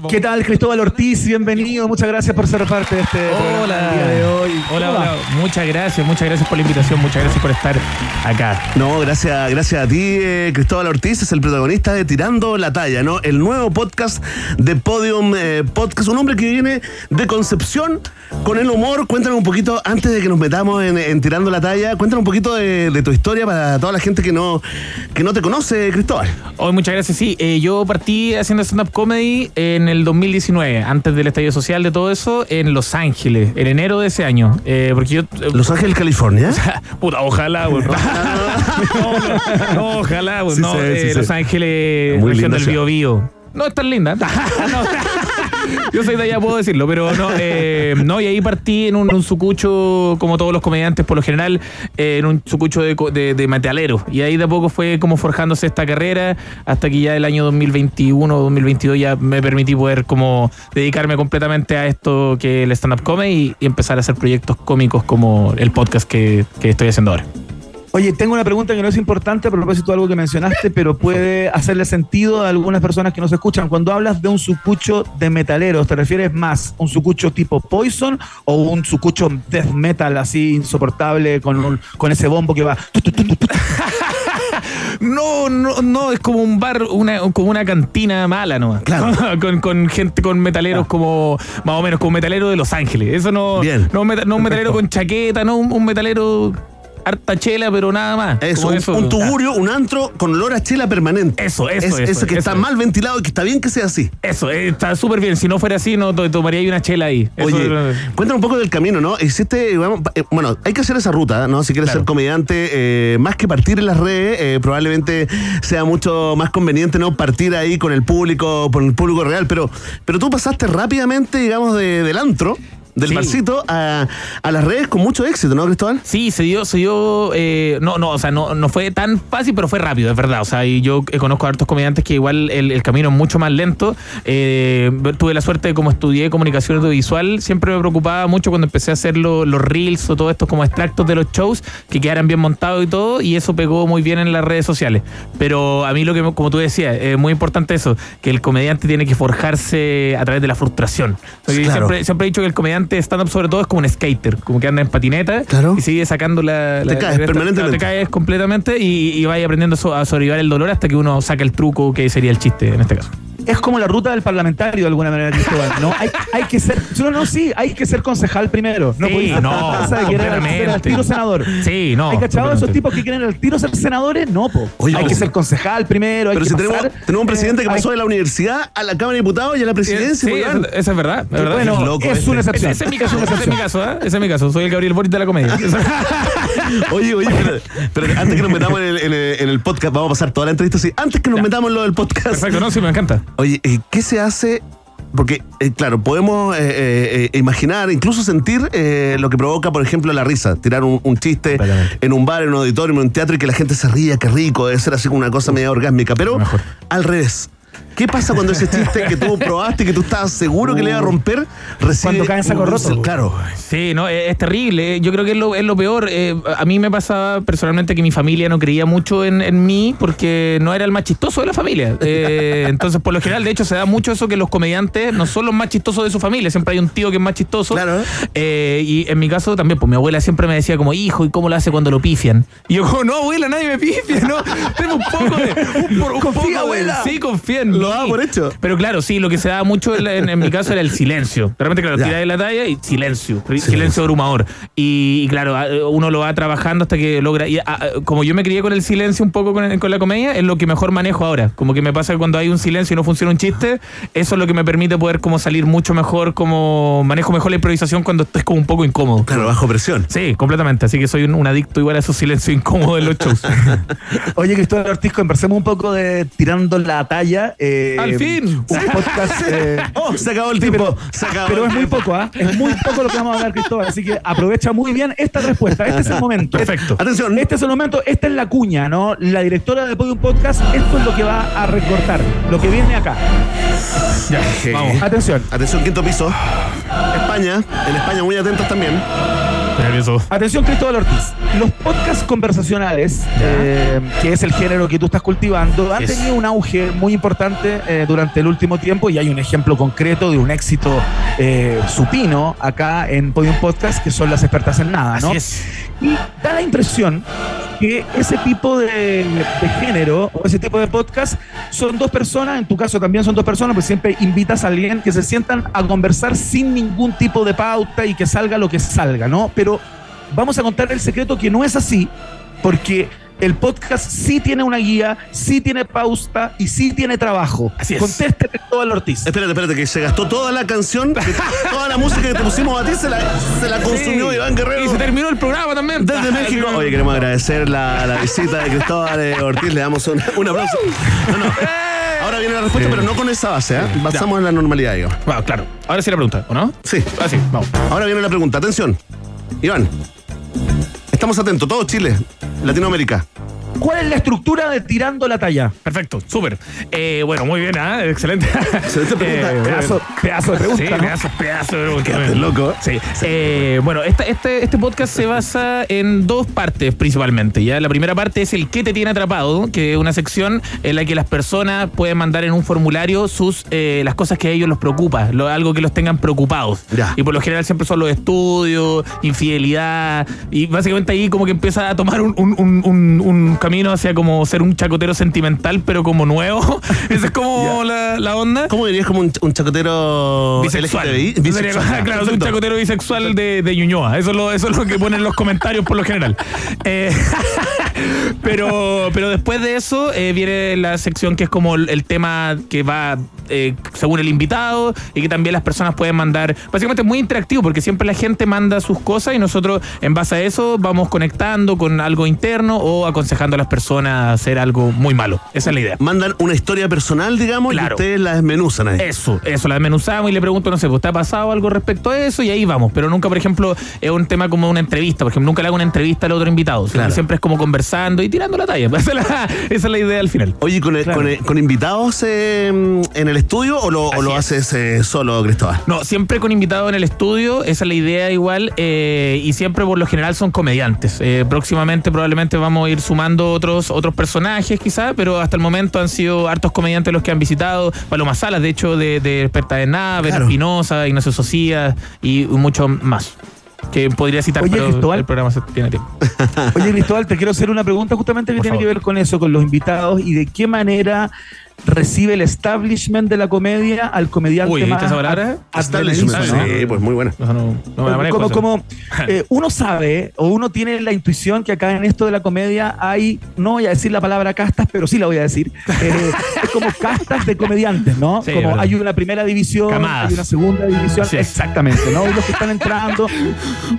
¿Qué tal, Cristóbal Ortiz? Bienvenido. Muchas gracias por ser parte de este Hola. día de hoy. Hola, hola. Muchas gracias, muchas gracias por la invitación, muchas gracias por estar acá. No, gracias, gracias a ti, eh, Cristóbal Ortiz, es el protagonista de Tirando la Talla, ¿no? El nuevo podcast de Podium eh, Podcast, un hombre que viene de Concepción con el humor. Cuéntanos un poquito, antes de que nos metamos en, en Tirando la Talla, cuéntanos un poquito de, de tu historia para toda la gente que no, que no te conoce, Cristóbal. Hoy muchas gracias. Sí, eh, yo partí haciendo stand-up comedy en el 2019, antes del estallido social de todo eso, en Los Ángeles, en enero de ese año. Eh, porque yo. eh, Los Ángeles, California. Puta, ojalá, güey. No, no, no, ojalá, güey. Sí eh, sí. Los Ángeles, Muy región del ciudad. Biobío. No es tan linda. No. Yo soy de allá, puedo decirlo, pero no. eh, no, y ahí partí en un, sucucho, como todos los comediantes por lo general, eh, en un sucucho de, de, de metalero. Y ahí de a poco fue como forjándose esta carrera, hasta que ya el año 2021 o 2022 ya me permití poder como dedicarme completamente a esto que el stand-up comedy y, y empezar a hacer proyectos cómicos como el podcast que, que estoy haciendo ahora. Oye, tengo una pregunta que no es importante a propósito de algo que mencionaste, pero puede hacerle sentido a algunas personas que nos escuchan. Cuando hablas de un sucucho de metaleros, ¿te refieres más a un sucucho tipo Poison o un sucucho death metal así insoportable con, un- con ese bombo que va? No, no, no, es como un bar, una, como una cantina mala, ¿no? Claro. con, con gente, con metaleros como, más o menos, como metalero de Los Ángeles. Eso no, Bien. no, no un metalero con chaqueta, no un, un metalero harta chela, pero nada más. Eso, un, un tugurio, un antro con olor a chela permanente. Eso, eso, Es- eso, Ese que eso está es. mal ventilado y que está bien que sea así. Eso, eh, está súper bien. Si no fuera así, no to- tomaría ahí una chela ahí. Eso- Oye, cuéntanos un poco del camino, ¿no? Bueno, eh, bueno, hay que hacer esa ruta, ¿no? Si quieres Claro. ser comediante, eh, más que partir en las redes, eh, probablemente sea mucho más conveniente, ¿no? Partir ahí con el público, con el público real, pero, pero tú pasaste rápidamente, digamos, de- del antro, del Sí. barcito, a, a las redes con mucho éxito, ¿no, Cristóbal? Sí, se dio, se dio, eh, no, no, o sea, no, no fue tan fácil, pero fue rápido, es verdad. O sea, y yo eh, conozco a hartos comediantes que igual el, el camino es mucho más lento. Eh, tuve la suerte de como estudié comunicación audiovisual, siempre me preocupaba mucho cuando empecé a hacer lo- los reels o todo esto como extractos de los shows, que quedaran bien montados y todo, y eso pegó muy bien en las redes sociales. Pero a mí lo que, como tú decías, es muy importante eso, que el comediante tiene que forjarse a través de la frustración. Porque Claro. siempre, siempre he dicho que el comediante stand-up sobre todo es como un skater, como que anda en patineta Claro. y sigue sacando la... la- caes la- permanentemente. Te caes completamente y, y vaya aprendiendo a sobrevivir el dolor hasta que uno saca el truco que sería el chiste en este caso. Es como la ruta del parlamentario de alguna manera, Cristóbal, ¿no? Hay, hay que ser, no, no, sí, hay que ser concejal primero. No Sí, no, ser al tiro senador. Sí, no. ¿Hay cachado esos tipos que quieren al tiro ser senadores? No, po. Oye, hay no. que ser concejal primero. hay Pero que si tenemos, pasar, tenemos un eh, presidente que hay- pasó de la universidad a la Cámara de Diputados y a la presidencia. Sí, eso, Iván. eso es verdad. es verdad. Bueno, Es loco es este. una Ese, excepción. ese es mi caso, ese es mi caso, ¿eh? ese es mi caso. Soy el Gabriel Boric de la comedia. Oye, oye, pero, pero antes que nos metamos en el, en el- en el podcast, vamos a pasar toda la entrevista así. Antes que nos metamos en lo del podcast. Perfecto, no, sí, me encanta. Oye, ¿qué se hace? Porque, eh, claro, podemos eh, eh, eh, imaginar, incluso sentir lo que provoca, por ejemplo, la risa. Tirar un, un chiste en un bar, en un auditorio, en un teatro y que la gente se ría, qué rico, debe ser así como una cosa media orgásmica. Pero Mejor. al revés. ¿Qué pasa cuando ese chiste que tú probaste y que tú estabas seguro que le iba a romper, recibe Cuando cae en saco roto. Claro. Sí, no, es, es terrible. Yo creo que es lo, es lo peor. Eh, a mí me pasaba personalmente que mi familia no creía mucho en, en mí porque no era el más chistoso de la familia. Eh, entonces, por lo general, de hecho, se da mucho eso que los comediantes no son los más chistosos de su familia. Siempre hay un tío que es más chistoso. Claro. Eh, y en mi caso también, pues mi abuela siempre me decía como, hijo, ¿y cómo lo hace cuando lo pifian? Y yo como, no, abuela, nadie me pifia, ¿no? Tengo un poco de... Un, por- un Confía, poco de- abuela. sí, confía en Lo mí. Daba por hecho. Pero claro, sí, lo que se daba mucho en, mi caso era el silencio. Realmente, claro, tirar de la talla y silencio. Silencio, abrumador. Y, y claro, uno lo va trabajando hasta que logra. Y a- como yo me crié con el silencio un poco con, con la comedia, es lo que mejor manejo ahora. Como que me pasa que cuando hay un silencio y no funciona un chiste, eso es lo que me permite poder como salir mucho mejor, como manejo mejor la improvisación cuando estoy como un poco incómodo. Claro, bajo presión. Sí, completamente. Así que soy un, un adicto igual a esos silencios incómodos en los shows. Oye, Cristóbal Ortiz, conversemos un poco de tirando la talla. Eh, eh, Al fin. un podcast. eh, Oh, se acabó el Sí, tiempo. pero, se acabó pero el es muy poco, ¿ah? Es muy poco lo que vamos a hablar, Cristóbal. Así que aprovecha muy bien esta respuesta. Este es el momento. Perfecto. Atención. Este es el momento, esta es la cuña, ¿no? La directora de Podium Podcast, esto es lo que va a recortar, lo que viene acá. Ya, vamos. Atención, Atención, quinto piso. España. En España, muy atentos también. Nervioso. atención Cristóbal Ortiz. Los podcasts conversacionales, eh, que es el género que tú estás cultivando, han Yes. tenido un auge muy importante eh, durante el último tiempo y hay un ejemplo concreto de un éxito eh, supino acá en Podium Podcast, que son las expertas en nada, ¿no? Así es. Y da la impresión que ese tipo de, de género o ese tipo de podcast son dos personas, en tu caso también son dos personas, pues siempre invitas a alguien que se sientan a conversar sin ningún tipo de pauta y que salga lo que salga, ¿no? Pero vamos a contar el secreto que no es así, porque el podcast sí tiene una guía, sí tiene pauta y sí tiene trabajo. Así es. Contéstete todo al Ortiz. Espérate, espérate, que se gastó toda la canción, toda la música que te pusimos a ti se la, se la consumió Sí. Iván Guerrero. Y se terminó el programa también. Desde México. Oye, queremos agradecer la, la visita de Cristóbal eh, Ortiz. Le damos un, un aplauso. No, no. Ahora viene la respuesta, pero no con esa base, ¿eh? Basamos en la normalidad, digo. Bueno, claro. Ahora sí la pregunta, ¿o no? Sí. Ahora sí, vamos. Ahora viene la pregunta. Atención. Iván. Estamos atentos, todo Chile, Latinoamérica. ¿Cuál es la estructura de tirando la talla? Perfecto, súper. Eh, bueno, muy bien, ¿ah? excelente. Excelente pregunta. Eh, Pedazo, pedazo de pregunta, Sí, ¿no? pedazo, pedazo de pregunta. Loco. Sí. Eh, bueno, esta- este, este podcast se basa en dos partes principalmente. ¿ya? La primera parte es el que te tiene atrapado, que es una sección en la que las personas pueden mandar en un formulario sus eh, las cosas que a ellos los preocupa, lo- algo que los tengan preocupados. Ya. Y por lo general siempre son los estudios, infidelidad, y básicamente ahí como que empieza a tomar un, un- un- un- un camino hacia como ser un chacotero sentimental, pero como nuevo. Esa es como la, la onda. ¿Cómo dirías como un, un chacotero Bisexual. LGTBI? Claro, soy un chacotero bisexual de, de Ñuñoa. Eso es, lo, eso es lo que ponen los comentarios por lo general. Eh, pero, pero después de eso eh, viene la sección que es como el, tema que va eh, según el invitado y que también las personas pueden mandar. Básicamente es muy interactivo porque siempre la gente manda sus cosas y nosotros en base a eso vamos conectando con algo interno o aconsejando a las personas a hacer algo muy malo. Esa es la idea. Mandan una historia personal, digamos, Claro. y ustedes la desmenuzan ahí. Eso, eso, la desmenuzamos y le pregunto, no sé, ¿te ha pasado algo respecto a eso? Y ahí vamos, pero nunca, por ejemplo, es un tema como una entrevista, por ejemplo, nunca le hago una entrevista al otro invitado, Claro. siempre es como conversando y tirando la talla. Esa es la, esa es la idea al final. Oye, ¿con, Claro. con, con invitados eh, en el estudio o lo, o haces eh, solo, Cristóbal? No, siempre con invitados en el estudio, esa es la idea igual, eh, y siempre por lo general son comediantes. Eh, próximamente probablemente vamos a ir sumando otros, otros personajes quizá, pero hasta el momento han sido hartos comediantes los que han visitado, Paloma Salas, de hecho, de, de Experta de Claro. Espinosa, Ignacio Socias y mucho más. Que podría citar, Oye, pero Cristóbal. el programa se tiene tiempo. Oye, Cristóbal, te quiero hacer una pregunta justamente que Por tiene favor. que ver con eso, con los invitados y de qué manera recibe el establishment de la comedia al comediante Uy, más ¿viste esa palabra? Establishment. ¿no? Sí, pues muy buena. No, no, no me la manejo, como, como, eh, uno sabe o uno tiene la intuición que acá en esto de la comedia hay, no voy a decir la palabra castas, pero sí la voy a decir, eh, es como castas de comediantes, ¿no? Sí, como verdad. hay una primera división, Camadas. hay una segunda división, exactamente, ¿no? Y los que están entrando,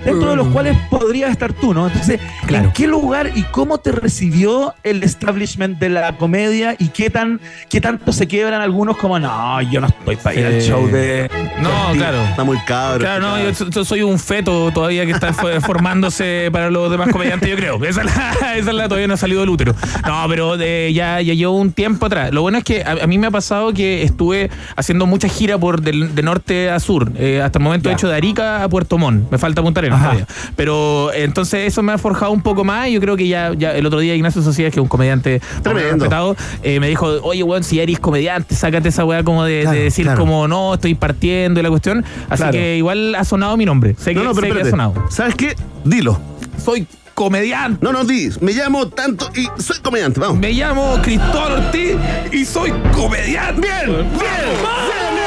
dentro de los cuales podrías estar tú, ¿no? Entonces, Claro. ¿en qué lugar y cómo te recibió el establishment de la comedia y qué tan qué tanto se quiebran algunos como, no, yo no estoy para ir al show de... No, claro. Está muy cabro. Claro, no, yo, yo soy un feto todavía que está fo- formándose para los demás comediantes, yo creo. Esa es la, esa es la todavía no ha salido del útero. No, pero eh, ya, ya llevo un tiempo atrás. Lo bueno es que a, a mí me ha pasado que estuve haciendo mucha gira por del- de norte a sur. Eh, hasta el momento he hecho de Arica a Puerto Montt. Me falta Punta Arenas todavía. Pero entonces eso me ha forjado un poco más. y Yo creo que ya, ya el otro día Ignacio Socias, que es un comediante Tremendo. respetado, eh, me dijo, oye, weón, si eres comediante, sácate esa weá como de, decir claro. como no, estoy partiendo y la cuestión. Así Claro. que igual ha sonado mi nombre. Sé que, No, no, pero sé que ha sonado. ¿Sabes qué? Dilo. Soy comediante. No, no, di. Me llamo tanto y soy comediante. Vamos. Me llamo Cristóbal Ortiz y soy comediante. Bien, bien, Comediante,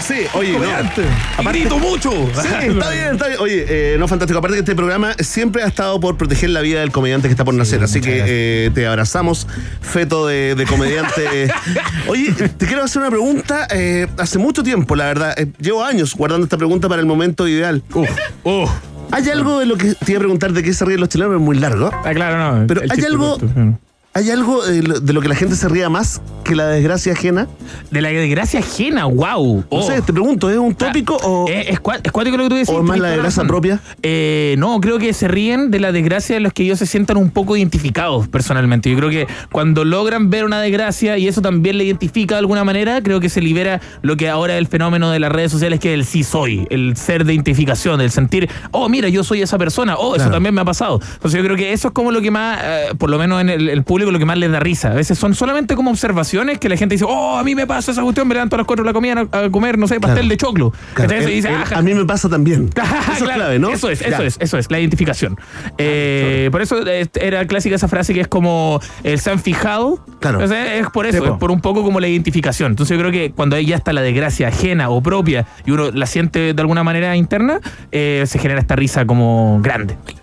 Sí, oye, no. Aparte- grito mucho. Sí, está bien, está bien. Oye, eh, no, fantástico. Aparte que este programa siempre ha estado por proteger la vida del comediante que está por nacer. Así que eh, te abrazamos, feto de, de comediante. Oye, te quiero hacer una pregunta. eh, hace mucho tiempo, la verdad. eh, llevo años guardando esta pregunta para el momento ideal. Uf, uf. Hay algo de lo que te iba a preguntar de qué se ríen los chilenos, pero es muy largo. Ah, claro, no. Pero hay algo- corto. ¿Hay algo de lo, de lo que la gente se ría más que la desgracia ajena? De la desgracia ajena, wow. No sé, te pregunto, ¿es un tópico o, Es, es cua- es cuático lo que tú decís. o es más tenés la toda desgracia razón. propia? Eh, no, creo que se ríen de la desgracia de los que ellos se sientan un poco identificados personalmente. Yo creo que cuando logran ver una desgracia y eso también le identifica de alguna manera, creo que se libera lo que ahora es el fenómeno de las redes sociales, que es el sí soy, el ser de identificación, el sentir, oh, mira, yo soy esa persona, oh, eso Claro. también me ha pasado. Entonces yo creo que eso es como lo que más, eh, por lo menos en el, el público, lo que más les da risa. A veces son solamente como observaciones que la gente dice, oh, a mí me pasa esa cuestión, me levanto a las cuatro de la comida a, comer, no sé, pastel Claro. de choclo. Claro, Entonces el- dice, el- "Ah, a mí me pasa también. Eso es clave, ¿no? Eso es, eso Ya. es, eso es, la identificación. Eh, por eso eh, era clásica esa frase que es como el se han fijado. Claro. O sea, es por eso, Sí, es por un poco como la identificación. Entonces yo creo que cuando ahí ya está la desgracia ajena o propia y uno la siente de alguna manera interna, eh, se genera esta risa como grande. Oye,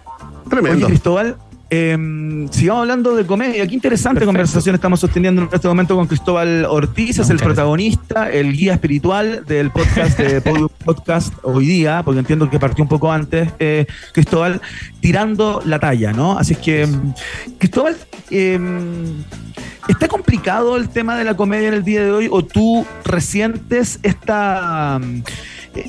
Tremendo. Cristóbal, eh, sigamos hablando de comedia. Qué interesante Perfecto. conversación estamos sosteniendo en este momento con Cristóbal Ortiz, es el protagonista, el guía espiritual del podcast de Podcast hoy día, porque entiendo que partió un poco antes, eh, Cristóbal, tirando la talla, ¿no? Así es que, Cristóbal, eh, ¿está complicado el tema de la comedia en el día de hoy o tú resientes esta...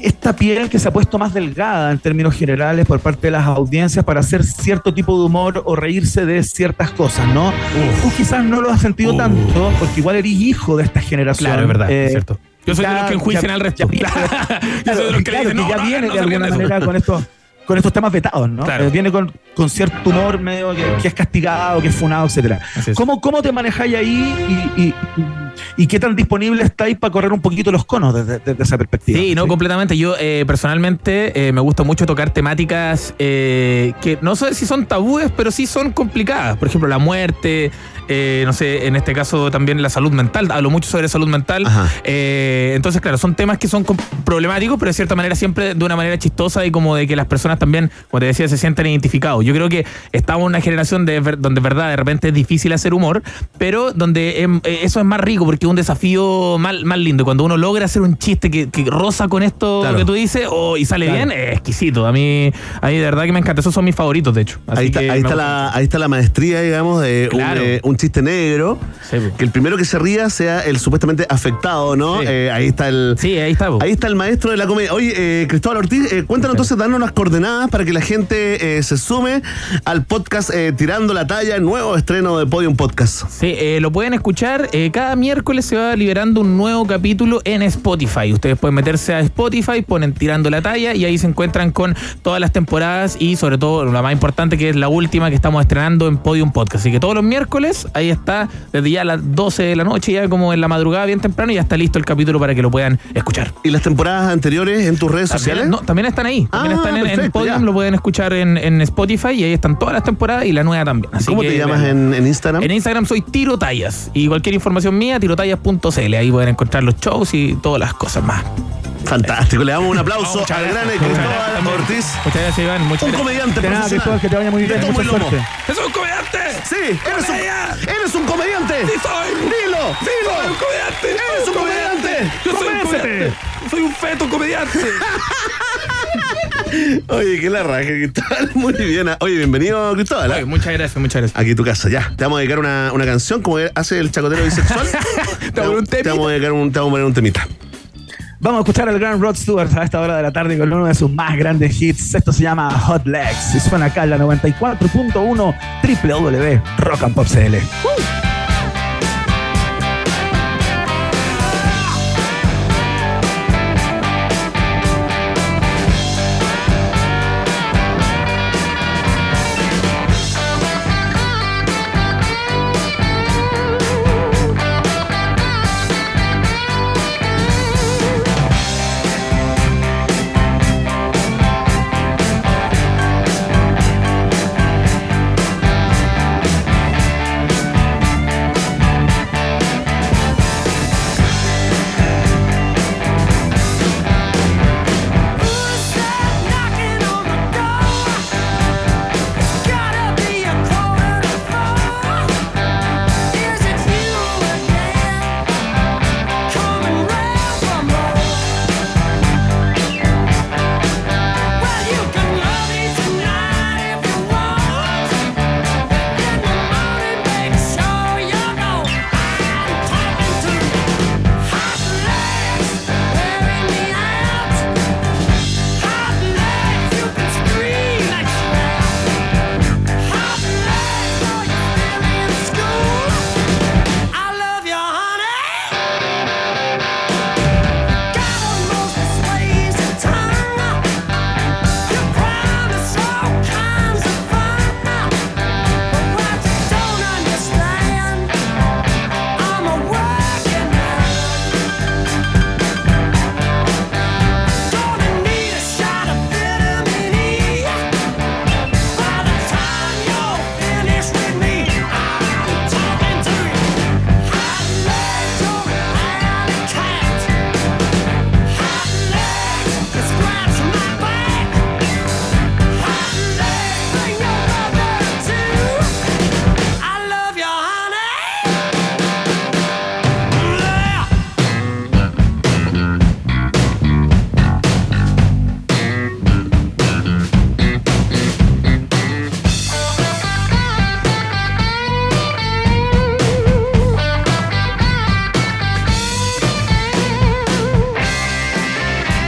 esta piel que se ha puesto más delgada en términos generales por parte de las audiencias para hacer cierto tipo de humor o reírse de ciertas cosas, ¿no? Tú quizás no lo has sentido tanto porque igual eres hijo de esta generación. Claro, es verdad, Eh, es cierto. Yo soy de ya- los que enjuician ya- al resto. ya viene- Yo soy de los que le claro, dicen, que no, ya no, viene no de alguna de eso. manera con estos con estos temas vetados, ¿no? Claro. Eh, viene con, con cierto humor medio que, que es castigado, que es funado, etcétera. ¿Cómo, ¿Cómo te manejáis ahí y, y- y qué tan disponible estáis para correr un poquito los conos desde, desde esa perspectiva? Sí, no, completamente. Yo eh, personalmente eh, me gusta mucho tocar temáticas eh, que no sé si son tabúes, pero sí son complicadas. Por ejemplo, la muerte, eh, no sé, en este caso también la salud mental. Hablo mucho sobre salud mental. Eh, entonces, claro, son temas que son problemáticos, pero de cierta manera siempre de una manera chistosa y como de que las personas también, como te decía, se sienten identificados. Yo creo que estamos en una generación de, ver- donde, verdad, de repente es difícil hacer humor, pero donde em, eh, eso es más rico porque es un desafío más, más lindo. Cuando uno logra hacer un chiste que, que roza con esto Claro. que tú dices oh, y sale Claro. bien, es exquisito. A mí, a mí de verdad que me encanta. Esos son mis favoritos, de hecho. Así Ahí está, ahí, está la, ahí está la maestría, digamos, de un, Claro. eh, un chiste negro. Sí. Que el primero que se ría sea el supuestamente afectado, ¿no? Sí. Eh, ahí está el. Sí, ahí está. po. Ahí está el maestro de la comedia. Oye, eh, Cristóbal Ortiz, eh, cuéntanos entonces, danos unas coordenadas para que la gente eh, se sume al podcast eh, Tirando la Talla, nuevo estreno de Podium Podcast. Sí, lo pueden escuchar. cada miércoles se va liberando un nuevo capítulo en Spotify. Ustedes pueden meterse a Spotify, ponen tirando la talla y ahí se encuentran con todas las temporadas y sobre todo la más importante que es la última que estamos estrenando en Podium Podcast. Así que todos los miércoles ahí está, desde ya a las 12 de la noche, ya como en la madrugada bien temprano, y ya está listo el capítulo para que lo puedan escuchar. ¿Y las temporadas anteriores en tus redes También, sociales? no, también están ahí. También Ah, están en, en perfecto, Podium, ya. lo pueden escuchar en, en Spotify y ahí están todas las temporadas y la nueva también. Así ¿Cómo que te llamas en, en Instagram? En Instagram soy tirotallas y cualquier información mía, tirotallas.cl. Ahí pueden encontrar los shows y todas las cosas más. Fantástico, le damos un aplauso Muchas al gracias. gran Cristóbal. Ortiz. Muchas gracias, Iván. Muchas Un gracias. comediante De nada. Cristóbal, que te vaya muy bien. Mucha suerte. ¡Es un comediante! Sí, eres un, eres un comediante. ¡Sí soy! Dilo, dilo. ¡Soy un comediante! Eres un comediante. ¡Yo soy un comediante! ¡Soy un feto comediante! Oye, qué la raja, Cristóbal. Muy bien. Oye, bienvenido, Cristóbal. Oye, muchas gracias, muchas gracias. Aquí tu casa, ya. Te vamos a dedicar una, una canción como hace el chacotero bisexual. Te voy a poner un te temita. vamos a dedicar un, te vamos a poner un temita. Vamos a escuchar al gran Rod Stewart a esta hora de la tarde con uno de sus más grandes hits. Esto se llama Hot Legs y suena acá en la 94.1 www.rockandpopcl. Uh.